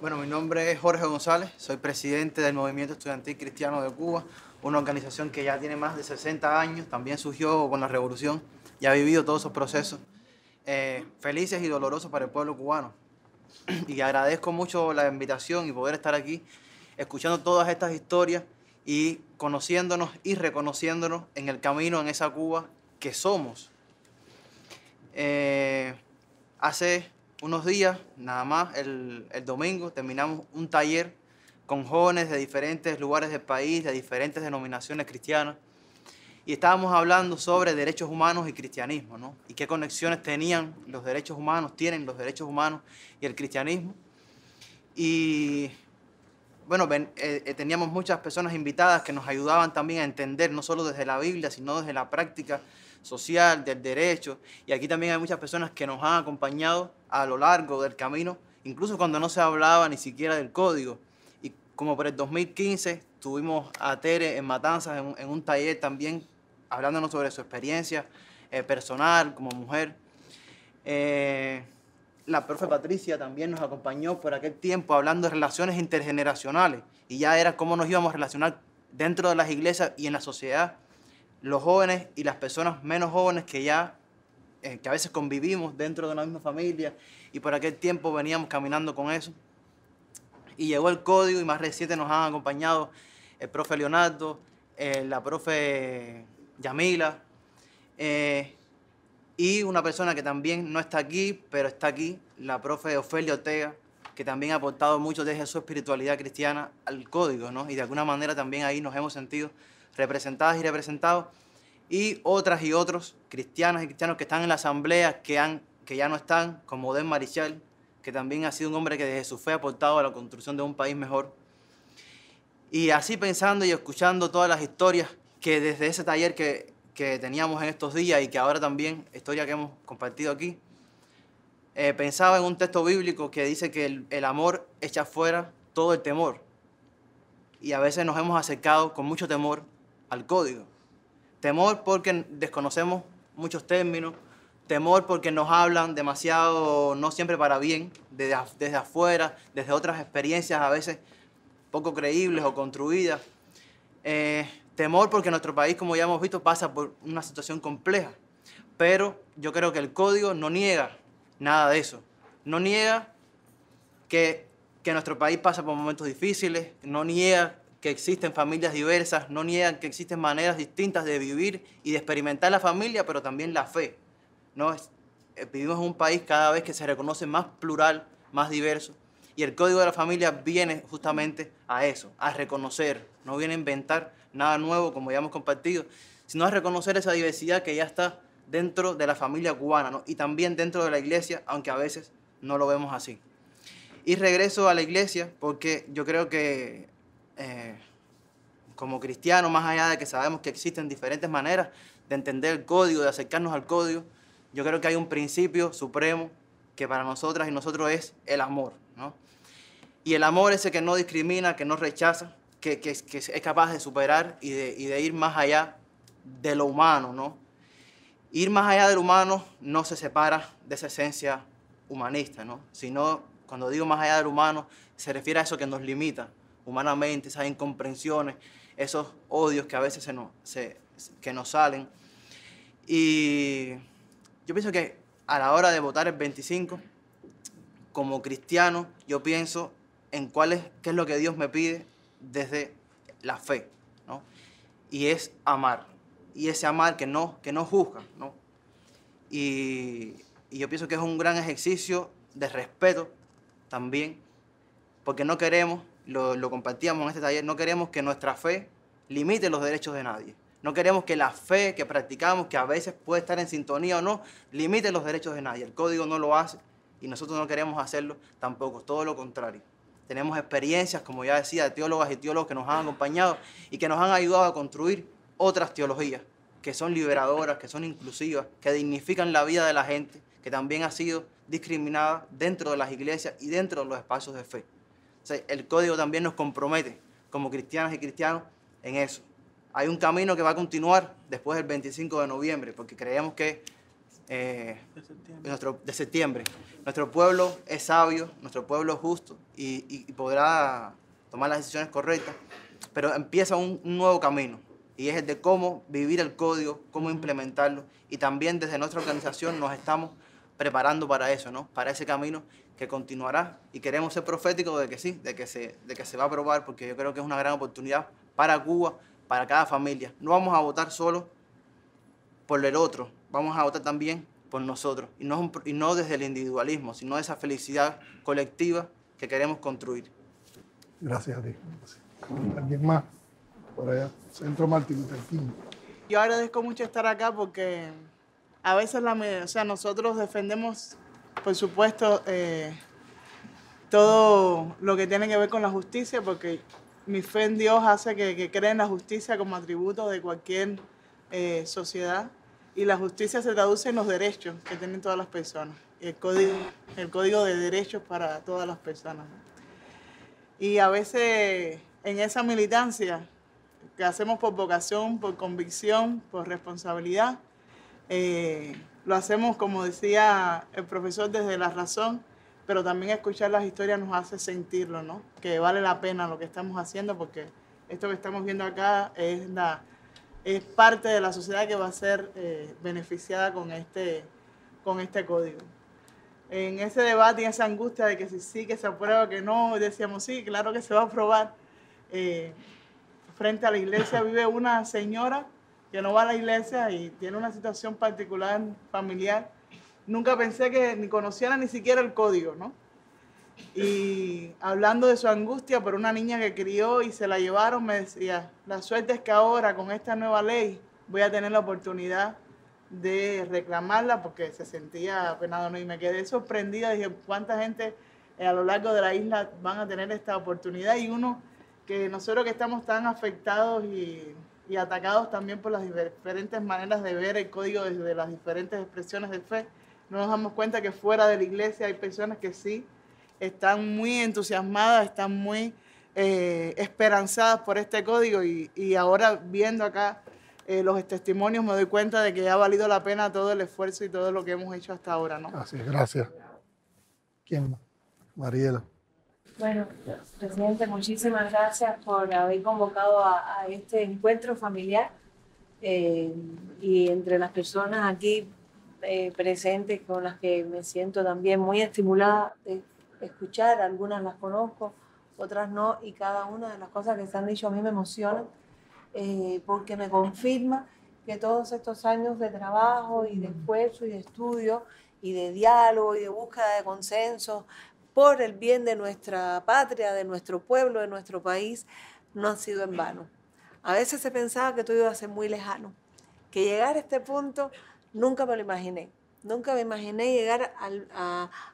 Bueno, mi nombre es Jorge González, soy presidente del Movimiento Estudiantil Cristiano de Cuba, una organización que ya tiene más de 60 años, también surgió con la revolución y ha vivido todos esos procesos eh, felices y dolorosos para el pueblo cubano. [clears throat] Y agradezco mucho la invitación y poder estar aquí escuchando todas estas historias y conociéndonos y reconociéndonos en el camino en esa Cuba que somos. Eh, hace unos días, nada más, el, el, domingo, terminamos un taller con jóvenes de diferentes lugares del país, de diferentes denominaciones cristianas, y estábamos hablando sobre derechos humanos y cristianismo, ¿no? Y qué conexiones tenían los derechos humanos, tienen los derechos humanos y el cristianismo. Y bueno, eh, eh, teníamos muchas personas invitadas que nos ayudaban también a entender, no solo desde la Biblia, sino desde la práctica social, del derecho. Y aquí también hay muchas personas que nos han acompañado a lo largo del camino, incluso cuando no se hablaba ni siquiera del código. Y como por el 2015 tuvimos a Tere en Matanzas en, en un taller también hablándonos sobre su experiencia eh, personal como mujer. Eh, la profe Patricia también nos acompañó por aquel tiempo hablando de relaciones intergeneracionales y ya era cómo nos íbamos a relacionar dentro de las iglesias y en la sociedad, los jóvenes y las personas menos jóvenes que ya, eh, que a veces convivimos dentro de una misma familia y por aquel tiempo veníamos caminando con eso. Y llegó el código y más reciente nos han acompañado el profe Leonardo, eh, la profe Yamila, eh, y una persona que también no está aquí, pero está aquí, la profe Ofelia Ortega, que también ha aportado mucho desde su espiritualidad cristiana al código, ¿no? Y de alguna manera también ahí nos hemos sentido representadas y representados. Y otras y otros cristianas y cristianos que están en la asamblea, que, han, que ya no están, como Den Marichal, que también ha sido un hombre que desde su fe ha aportado a la construcción de un país mejor. Y así pensando y escuchando todas las historias que desde ese taller que, que teníamos en estos días y que ahora también, historia que hemos compartido aquí, eh, pensaba en un texto bíblico que dice que el, el amor echa fuera todo el temor. Y a veces nos hemos acercado con mucho temor al código. Temor porque desconocemos muchos términos, temor porque nos hablan demasiado, no siempre para bien, desde, desde afuera, desde otras experiencias a veces poco creíbles o construidas. Eh, temor porque nuestro país, como ya hemos visto, pasa por una situación compleja. Pero yo creo que el código no niega nada de eso. No niega que, que nuestro país pasa por momentos difíciles, no niega que existen familias diversas, no niega que existen maneras distintas de vivir y de experimentar la familia, pero también la fe. ¿no? Eh, vivimos en un país cada vez que se reconoce más plural, más diverso. Y el Código de la Familia viene justamente a eso, a reconocer, no viene a inventar nada nuevo como ya hemos compartido, sino a reconocer esa diversidad que ya está dentro de la familia cubana ¿no? y también dentro de la iglesia, aunque a veces no lo vemos así. Y regreso a la iglesia porque yo creo que eh, como cristiano, más allá de que sabemos que existen diferentes maneras de entender el código, de acercarnos al código, yo creo que hay un principio supremo que para nosotras y nosotros es el amor, ¿no? Y el amor ese que no discrimina, que no rechaza, que, que- es capaz de superar y de, y de ir más allá de lo humano, ¿no? Ir más allá del humano no se separa de esa esencia humanista, ¿no? Sino, cuando digo más allá del humano, se refiere a eso que nos limita humanamente, esas incomprensiones, esos odios que a veces se nos, se- que nos salen. Y yo pienso que a la hora de votar el 25, como cristiano, yo pienso en cuál es, qué es lo que Dios me pide desde la fe, ¿no? Y es amar. Y ese amar que no, que no juzga, ¿no? Y, y yo pienso que es un gran ejercicio de respeto también, porque no queremos, lo, lo compartíamos en este taller, no queremos que nuestra fe limite los derechos de nadie. No queremos que la fe que practicamos, que a veces puede estar en sintonía o no, limite los derechos de nadie. El código no lo hace y nosotros no queremos hacerlo tampoco, todo lo contrario. Tenemos experiencias, como ya decía, de teólogas y teólogos que nos han acompañado y que nos han ayudado a construir otras teologías que son liberadoras, que son inclusivas, que dignifican la vida de la gente, que también ha sido discriminada dentro de las iglesias y dentro de los espacios de fe. El código también nos compromete como cristianas y cristianos en eso. Hay un camino que va a continuar después del 25 de noviembre, porque creemos que eh, nuestro, de septiembre. Nuestro pueblo es sabio, nuestro pueblo es justo y, y- y podrá tomar las decisiones correctas, pero empieza un, un nuevo camino y es el de cómo vivir el código, cómo implementarlo y también desde nuestra organización nos estamos preparando para eso, ¿no? Para ese camino que continuará y queremos ser proféticos de que sí, de que se, de que se va a aprobar porque yo creo que es una gran oportunidad para Cuba, para cada familia. No vamos a votar solo por el otro, vamos a votar también por nosotros. Y no, un y no desde el individualismo, sino esa felicidad colectiva que queremos construir. Gracias a ti. ¿Alguien más? Por allá. Centro Martin Luther King. Yo agradezco mucho estar acá porque a veces la, o sea, nosotros defendemos, por supuesto, eh, todo lo que tiene que ver con la justicia, porque mi fe en Dios hace que, que cree en la justicia como atributo de cualquier eh, sociedad y la justicia se traduce en los derechos que tienen todas las personas, el código, el código de derechos para todas las personas. Y a veces en esa militancia que hacemos por vocación, por convicción, por responsabilidad, eh, lo hacemos, como decía el profesor, desde la razón, pero también escuchar las historias nos hace sentirlo, ¿no? Que vale la pena lo que estamos haciendo porque esto que estamos viendo acá es, la, es parte de la sociedad que va a ser eh, beneficiada con este, con este código. En ese debate y esa angustia de que si sí, que se aprueba, que no, decíamos sí, claro que se va a aprobar. Eh, frente a la iglesia [laughs] vive una señora que no va a la iglesia y tiene una situación particular familiar nunca pensé que ni conociera ni siquiera el código, ¿no? Y hablando de su angustia por una niña que crió y se la llevaron, me decía, la suerte es que ahora con esta nueva ley voy a tener la oportunidad de reclamarla porque se sentía apenado, ¿no? Y me quedé sorprendida, dije, ¿cuánta gente eh, a lo largo de la isla van a tener esta oportunidad? Y uno, que nosotros que estamos tan afectados y, y atacados también por las diferentes maneras de ver el código desde las diferentes expresiones de fe, no nos damos cuenta que fuera de la iglesia hay personas que sí están muy entusiasmadas, están muy eh, esperanzadas por este código y, ahora viendo acá eh, los testimonios me doy cuenta de que ha valido la pena todo el esfuerzo y todo lo que hemos hecho hasta ahora. ¿no? Así es, gracias. ¿Quién más? Mariela. Bueno, presidente, muchísimas gracias por haber convocado a, este encuentro familiar eh, y entre las personas aquí eh, presentes con las que me siento también muy estimulada de escuchar, algunas las conozco, otras no, y cada una de las cosas que se han dicho a mí me emociona eh, porque me confirma que todos estos años de trabajo y de esfuerzo y de estudio y de diálogo y de búsqueda de consenso por el bien de nuestra patria, de nuestro pueblo, de nuestro país, no han sido en vano. A veces se pensaba que todo iba a ser muy lejano, que llegar a este punto Nunca me lo imaginé. Nunca me imaginé llegar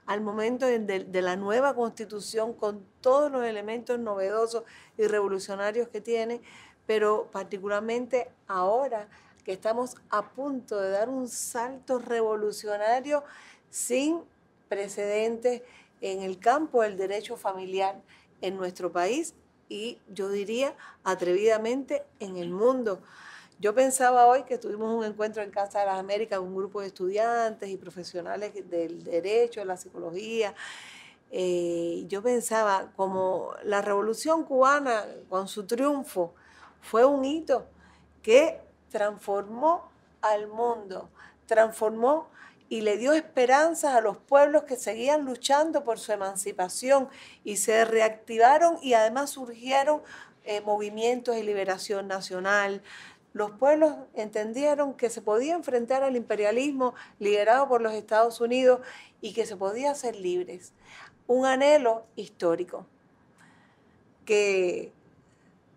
al, momento de, la nueva constitución con todos los elementos novedosos y revolucionarios que tiene, pero particularmente ahora que estamos a punto de dar un salto revolucionario sin precedentes en el campo del derecho familiar en nuestro país y yo diría atrevidamente en el mundo. Yo pensaba hoy que tuvimos un encuentro en Casa de las Américas, un grupo de estudiantes y profesionales del derecho, de la psicología. Eh, yo pensaba como la revolución cubana con su triunfo fue un hito que transformó al mundo, transformó y le dio esperanzas a los pueblos que seguían luchando por su emancipación y se reactivaron y además surgieron eh, movimientos de liberación nacional, los pueblos entendieron que se podía enfrentar al imperialismo liderado por los Estados Unidos y que se podía ser libres. Un anhelo histórico que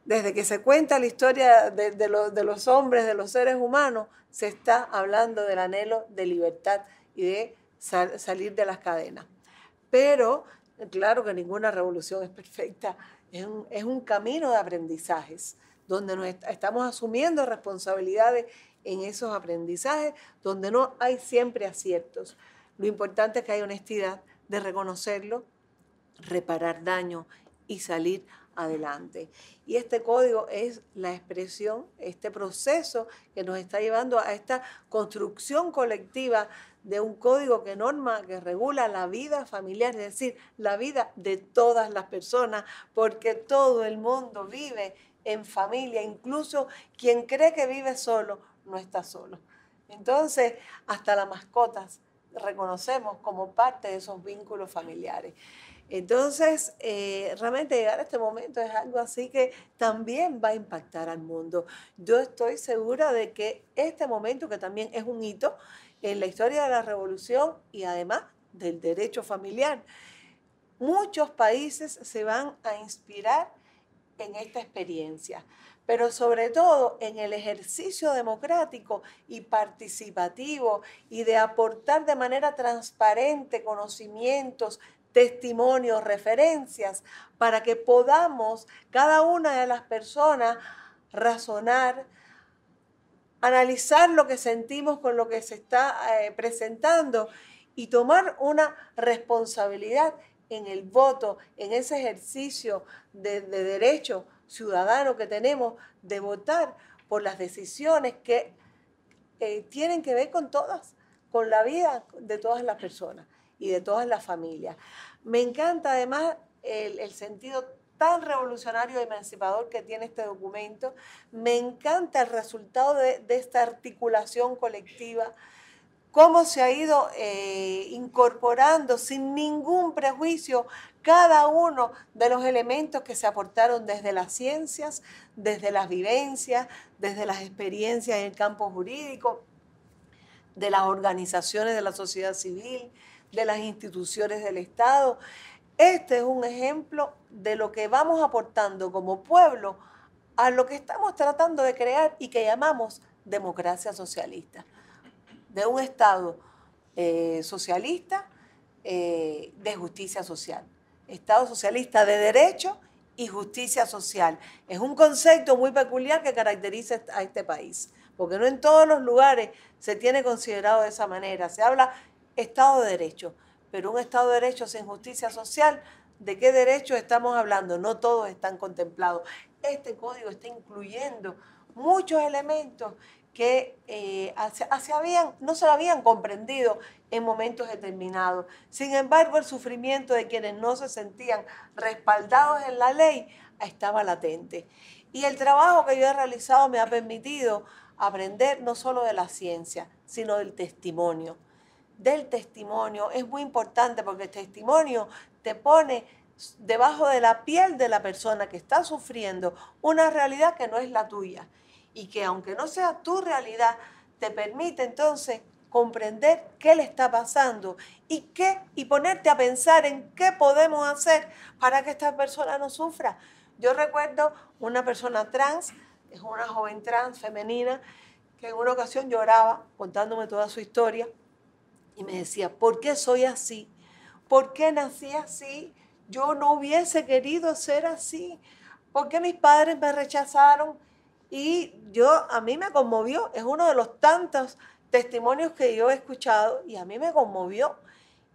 desde que se cuenta la historia de, los hombres, de los seres humanos, se está hablando del anhelo de libertad y de salir de las cadenas. Pero claro que ninguna revolución es perfecta, es un camino de aprendizajes donde nos estamos asumiendo responsabilidades en esos aprendizajes, donde no hay siempre aciertos. Lo importante es que hay honestidad de reconocerlo, reparar daño y salir adelante. Y este código es la expresión, este proceso que nos está llevando a esta construcción colectiva de un código que norma, que regula la vida familiar, es decir, la vida de todas las personas, porque todo el mundo vive en familia, incluso quien cree que vive solo, no está solo. Entonces, hasta las mascotas reconocemos como parte de esos vínculos familiares. Entonces, eh, realmente llegar a este momento es algo así que también va a impactar al mundo. Yo estoy segura de que este momento, que también es un hito en la historia de la revolución y además del derecho familiar, muchos países se van a inspirar en esta experiencia, pero sobre todo en el ejercicio democrático y participativo y de aportar de manera transparente conocimientos, testimonios, referencias, para que podamos cada una de las personas razonar, analizar lo que sentimos con lo que se está eh, presentando y tomar una responsabilidad en el voto, en ese ejercicio de, derecho ciudadano que tenemos de votar por las decisiones que eh, tienen que ver con todas, con la vida de todas las personas y de todas las familias. Me encanta además el, sentido tan revolucionario y emancipador que tiene este documento. Me encanta el resultado de, esta articulación colectiva, cómo se ha ido eh, incorporando sin ningún prejuicio cada uno de los elementos que se aportaron desde las ciencias, desde las vivencias, desde las experiencias en el campo jurídico, de las organizaciones de la sociedad civil, de las instituciones del Estado. Este es un ejemplo de lo que vamos aportando como pueblo a lo que estamos tratando de crear y que llamamos democracia socialista. De un Estado eh, socialista eh, de justicia social. Estado socialista de derecho y justicia social. Es un concepto muy peculiar que caracteriza a este país, porque no en todos los lugares se tiene considerado de esa manera. Se habla Estado de Derecho pero un Estado de Derecho sin justicia social, ¿de qué derechos estamos hablando? No todos están contemplados. Este código está incluyendo muchos elementos que eh, habían, no se habían comprendido en momentos determinados. Sin embargo, el sufrimiento de quienes no se sentían respaldados en la ley estaba latente. Y el trabajo que yo he realizado me ha permitido aprender no solo de la ciencia, sino del testimonio del testimonio es muy importante porque el testimonio te pone debajo de la piel de la persona que está sufriendo una realidad que no es la tuya y que aunque no sea tu realidad, te permite entonces comprender qué le está pasando y qué y ponerte a pensar en qué podemos hacer para que esta persona no sufra. Yo recuerdo una persona trans, es una joven trans femenina que en una ocasión lloraba contándome toda su historia y me decía, ¿por qué soy así? ¿Por qué nací así? Yo no hubiese querido ser así. ¿Por qué mis padres me rechazaron? Y yo, a mí me conmovió. Es uno de los tantos testimonios que yo he escuchado y a mí me conmovió.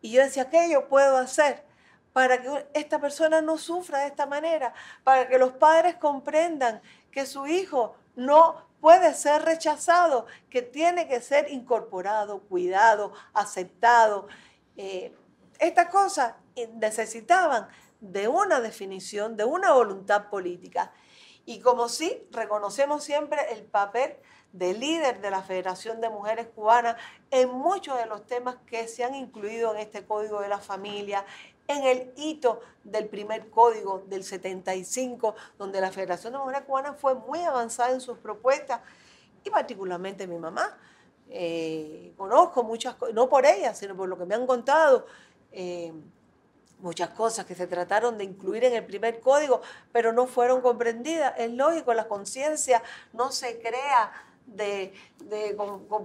Y yo decía, ¿qué yo puedo hacer para que esta persona no sufra de esta manera? Para que los padres comprendan que su hijo no puede ser rechazado, que tiene que ser incorporado, cuidado, aceptado. Eh, estas cosas necesitaban de una definición, de una voluntad política. Y como sí, reconocemos siempre el papel de líder de la Federación de Mujeres Cubanas en muchos de los temas que se han incluido en este Código de la Familia, en el hito del primer código del 75, donde la Federación de Mujeres Cubanas fue muy avanzada en sus propuestas, y particularmente mi mamá. Eh, conozco muchas cosas, no por ella, sino por lo que me han contado, eh, muchas cosas que se trataron de incluir en el primer código, pero no fueron comprendidas. Es lógico, la conciencia no se crea de,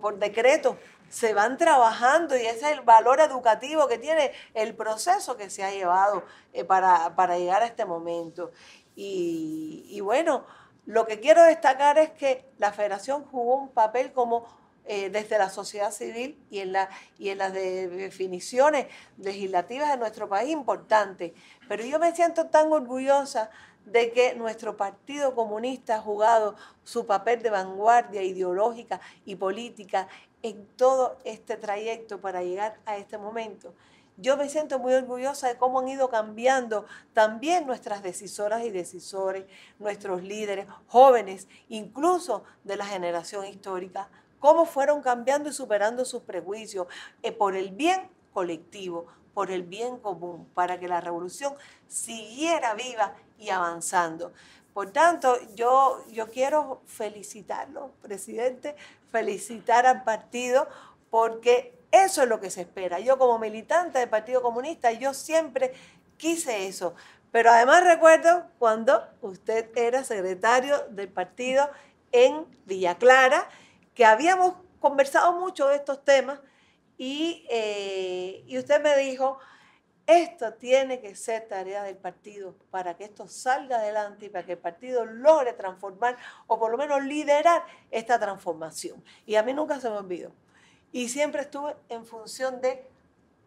por decreto, se van trabajando y ese es el valor educativo que tiene el proceso que se ha llevado eh, para, llegar a este momento. Y, bueno, lo que quiero destacar es que la federación jugó un papel como eh, desde la sociedad civil y en, las definiciones legislativas de nuestro país importante. Pero yo me siento tan orgullosa de que nuestro Partido Comunista ha jugado su papel de vanguardia ideológica y política en todo este trayecto para llegar a este momento. Yo me siento muy orgullosa de cómo han ido cambiando también nuestras decisoras y decisores, nuestros líderes, jóvenes, incluso de la generación histórica, cómo fueron cambiando y superando sus prejuicios eh, por el bien colectivo, por el bien común, para que la revolución siguiera viva y avanzando. Por tanto, yo, yo quiero felicitarlo, presidente, felicitar al partido, porque eso es lo que se espera. Yo como militante del Partido Comunista, yo siempre quise eso. Pero además recuerdo cuando usted era secretario del partido en Villa Clara, que habíamos conversado mucho de estos temas y, eh, y usted me dijo, Esto tiene que ser tarea del partido para que esto salga adelante y para que el partido logre transformar o por lo menos liderar esta transformación. Y a mí nunca se me olvidó. Y siempre estuve en función de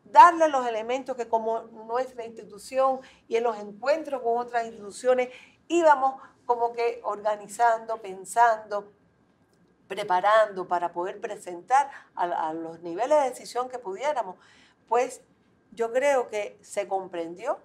darle los elementos que como nuestra institución y en los encuentros con otras instituciones íbamos como que organizando, pensando, preparando para poder presentar a, los niveles de decisión que pudiéramos, pues yo creo que se comprendió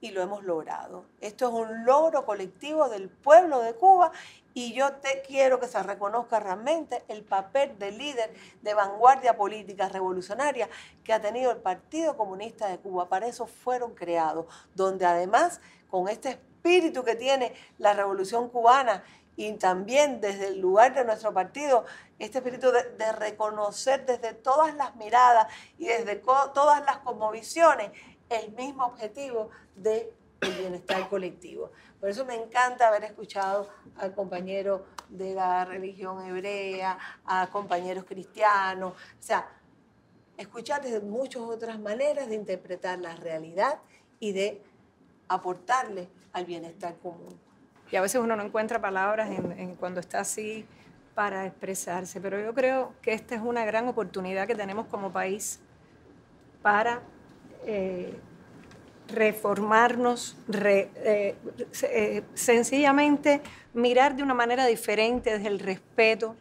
y lo hemos logrado. Esto es un logro colectivo del pueblo de Cuba y yo te quiero que se reconozca realmente el papel de líder de vanguardia política revolucionaria que ha tenido el Partido Comunista de Cuba. Para eso fueron creados, donde además con este espíritu que tiene la revolución cubana y también desde el lugar de nuestro partido, este espíritu de, reconocer desde todas las miradas y desde todas las conmovisiones el mismo objetivo del bienestar colectivo. Por eso me encanta haber escuchado al compañero de la religión hebrea, a compañeros cristianos, o sea, escuchar desde muchas otras maneras de interpretar la realidad y de aportarle al bienestar común y a veces uno no encuentra palabras en, cuando está así para expresarse, pero yo creo que esta es una gran oportunidad que tenemos como país para eh, reformarnos, eh, eh, sencillamente mirar de una manera diferente desde el respeto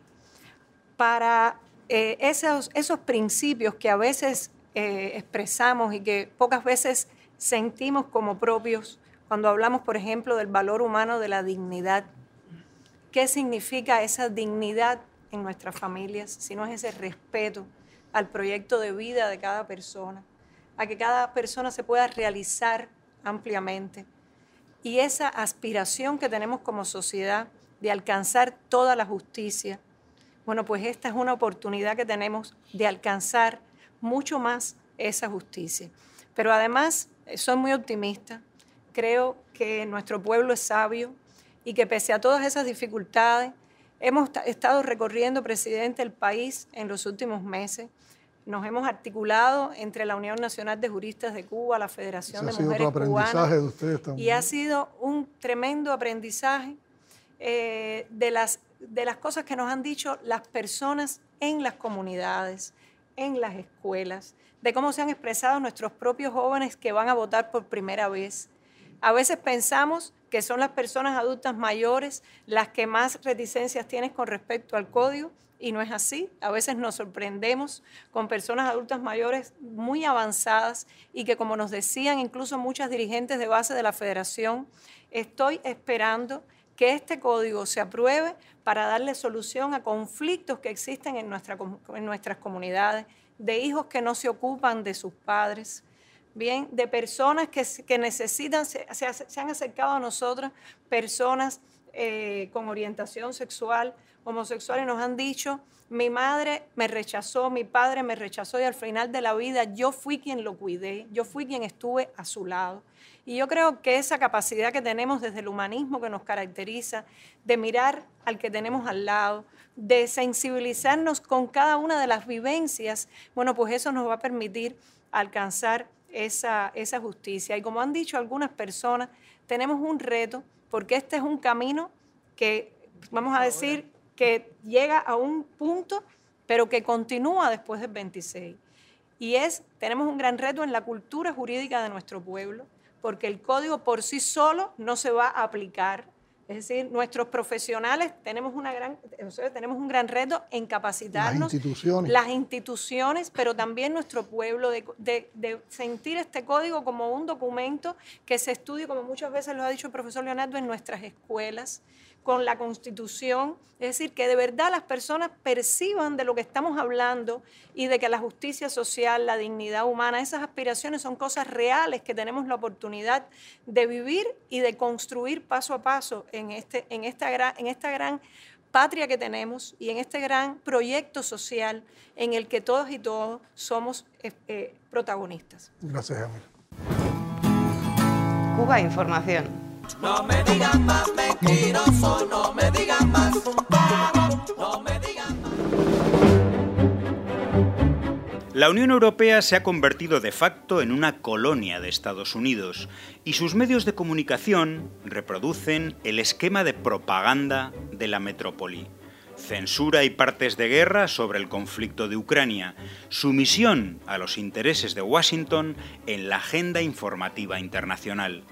para esos, esos principios que a veces expresamos y que pocas veces sentimos como propios cuando hablamos, por ejemplo, del valor humano de la dignidad, ¿qué significa esa dignidad en nuestras familias si no es ese respeto al proyecto de vida de cada persona, a que cada persona se pueda realizar ampliamente? Y esa aspiración que tenemos como sociedad de alcanzar toda la justicia, bueno, pues esta es una oportunidad que tenemos de alcanzar mucho más esa justicia. Pero además, soy muy optimista creo que nuestro pueblo es sabio y que pese a todas esas dificultades, hemos estado recorriendo, presidente, el país en los últimos meses. Nos hemos articulado entre la Unión Nacional de Juristas de Cuba, la Federación de Mujeres Cubanas. De ustedes también. Y ha sido un tremendo aprendizaje eh, de, las, de las cosas que nos han dicho las personas en las comunidades, en las escuelas, de cómo se han expresado nuestros propios jóvenes que van a votar por primera vez, a veces pensamos que son las personas adultas mayores las que más reticencias tienen con respecto al código y no es así. A veces nos sorprendemos con personas adultas mayores muy avanzadas y que, como nos decían incluso muchas dirigentes de base de la federación, estoy esperando que este código se apruebe para darle solución a conflictos que existen en, nuestra, en nuestras comunidades, de hijos que no se ocupan de sus padres, bien, de personas que, que necesitan, se, se, han acercado a nosotros, personas eh, con orientación sexual, homosexual, y nos han dicho, mi madre me rechazó, mi padre me rechazó y al final de la vida yo fui quien lo cuidé, yo fui quien estuve a su lado. Y yo creo que esa capacidad que tenemos desde el humanismo que nos caracteriza, de mirar al que tenemos al lado, de sensibilizarnos con cada una de las vivencias, bueno, pues eso nos va a permitir alcanzar esa, esa justicia. Y como han dicho algunas personas, tenemos un reto porque este es un camino que, vamos a decir, que llega a un punto, pero que continúa después del 26. Y es, tenemos un gran reto en la cultura jurídica de nuestro pueblo, porque el código por sí solo no se va a aplicar es decir, nuestros profesionales tenemos, una gran, tenemos un gran reto en capacitarnos. Las instituciones. Las instituciones, pero también nuestro pueblo, de, de, sentir este código como un documento que se estudie, como muchas veces lo ha dicho el profesor Leonardo, en nuestras escuelas, con la Constitución, es decir, que de verdad las personas perciban de lo que estamos hablando y de que la justicia social, la dignidad humana, esas aspiraciones son cosas reales que tenemos la oportunidad de vivir y de construir paso a paso en, este, en, esta, gran, en esta gran patria que tenemos y en este gran proyecto social en el que todos y todos somos eh, eh, protagonistas. Gracias, Amir. Cuba Información. No me digan más mentiroso, no me digan más no me digan más. La Unión Europea se ha convertido de facto en una colonia de Estados Unidos y sus medios de comunicación reproducen el esquema de propaganda de la metrópoli. Censura y partes de guerra sobre el conflicto de Ucrania, sumisión a los intereses de Washington en la agenda informativa internacional.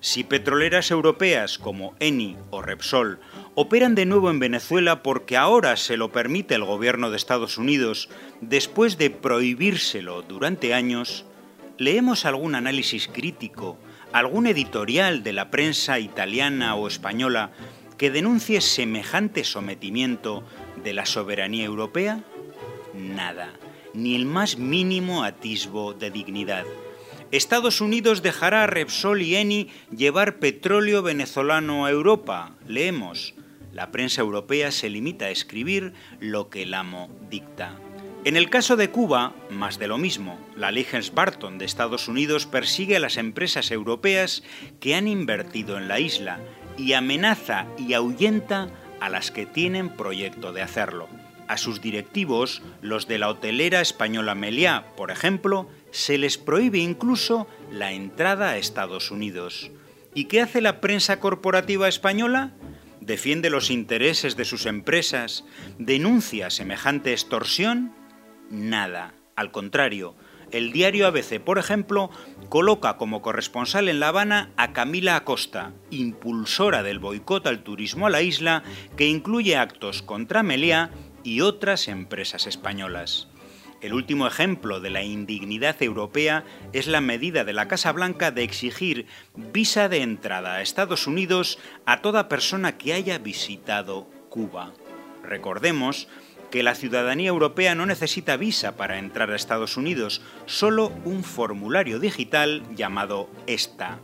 Si petroleras europeas como Eni o Repsol operan de nuevo en Venezuela porque ahora se lo permite el gobierno de Estados Unidos después de prohibírselo durante años, leemos algún análisis crítico, algún editorial de la prensa italiana o española que denuncie semejante sometimiento de la soberanía europea? Nada, ni el más mínimo atisbo de dignidad. Estados Unidos dejará a Repsol y Eni llevar petróleo venezolano a Europa. Leemos. La prensa europea se limita a escribir lo que el amo dicta. En el caso de Cuba, más de lo mismo. La Legends Barton de Estados Unidos persigue a las empresas europeas que han invertido en la isla y amenaza y ahuyenta a las que tienen proyecto de hacerlo. A sus directivos, los de la hotelera española Meliá, por ejemplo, se les prohíbe incluso la entrada a Estados Unidos. ¿Y qué hace la prensa corporativa española? ¿Defiende los intereses de sus empresas? ¿Denuncia semejante extorsión? Nada. Al contrario, el diario ABC, por ejemplo, coloca como corresponsal en La Habana a Camila Acosta, impulsora del boicot al turismo a la isla, que incluye actos contra Meliá y otras empresas españolas. El último ejemplo de la indignidad europea es la medida de la Casa Blanca de exigir visa de entrada a Estados Unidos a toda persona que haya visitado Cuba. Recordemos que la ciudadanía europea no necesita visa para entrar a Estados Unidos, solo un formulario digital llamado ESTA.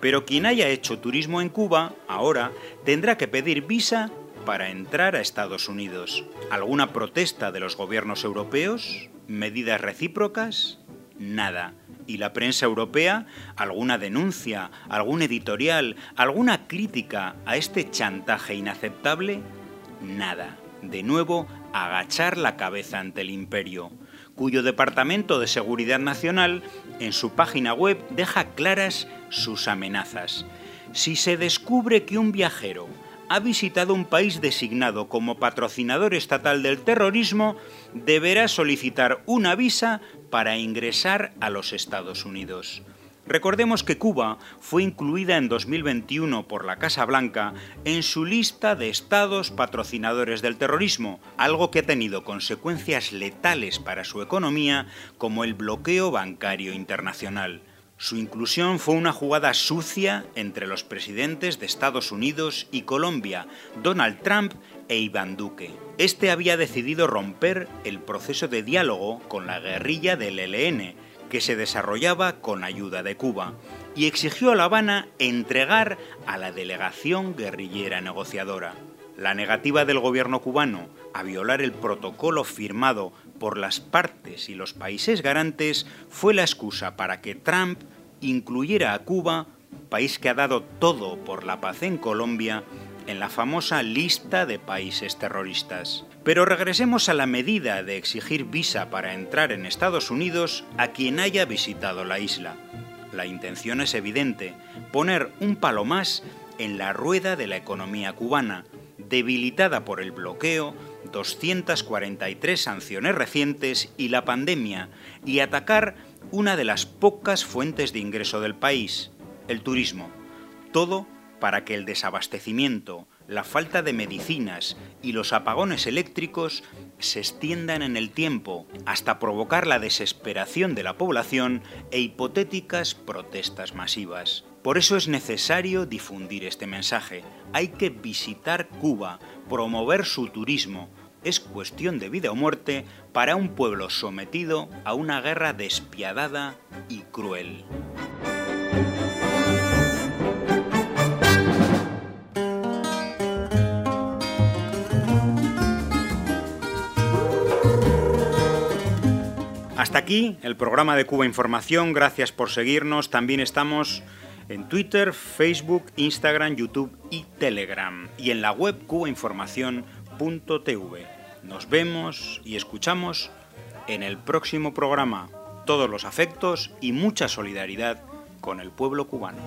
Pero quien haya hecho turismo en Cuba, ahora, tendrá que pedir visa para entrar a Estados Unidos. ¿Alguna protesta de los gobiernos europeos? ¿Medidas recíprocas? Nada. ¿Y la prensa europea? ¿Alguna denuncia? ¿Algún editorial? ¿Alguna crítica a este chantaje inaceptable? Nada. De nuevo, agachar la cabeza ante el imperio, cuyo Departamento de Seguridad Nacional en su página web deja claras sus amenazas. Si se descubre que un viajero ha visitado un país designado como patrocinador estatal del terrorismo, deberá solicitar una visa para ingresar a los Estados Unidos. Recordemos que Cuba fue incluida en 2021 por la Casa Blanca en su lista de estados patrocinadores del terrorismo, algo que ha tenido consecuencias letales para su economía como el bloqueo bancario internacional. Su inclusión fue una jugada sucia entre los presidentes de Estados Unidos y Colombia, Donald Trump e Iván Duque. Este había decidido romper el proceso de diálogo con la guerrilla del ELN, que se desarrollaba con ayuda de Cuba, y exigió a La Habana entregar a la delegación guerrillera negociadora. La negativa del gobierno cubano a violar el protocolo firmado por las partes y los países garantes fue la excusa para que Trump incluyera a Cuba, país que ha dado todo por la paz en Colombia, en la famosa lista de países terroristas. Pero regresemos a la medida de exigir visa para entrar en Estados Unidos a quien haya visitado la isla. La intención es evidente, poner un palo más en la rueda de la economía cubana, debilitada por el bloqueo, 243 sanciones recientes y la pandemia, y atacar una de las pocas fuentes de ingreso del país, el turismo. Todo para que el desabastecimiento, la falta de medicinas y los apagones eléctricos se extiendan en el tiempo hasta provocar la desesperación de la población e hipotéticas protestas masivas. Por eso es necesario difundir este mensaje. Hay que visitar Cuba, promover su turismo. Es cuestión de vida o muerte para un pueblo sometido a una guerra despiadada y cruel. Hasta aquí el programa de Cuba Información. Gracias por seguirnos. También estamos en Twitter, Facebook, Instagram, YouTube y Telegram. Y en la web cubainformación.tv. Nos vemos y escuchamos En el próximo programa, todos los afectos y mucha solidaridad con el pueblo cubano.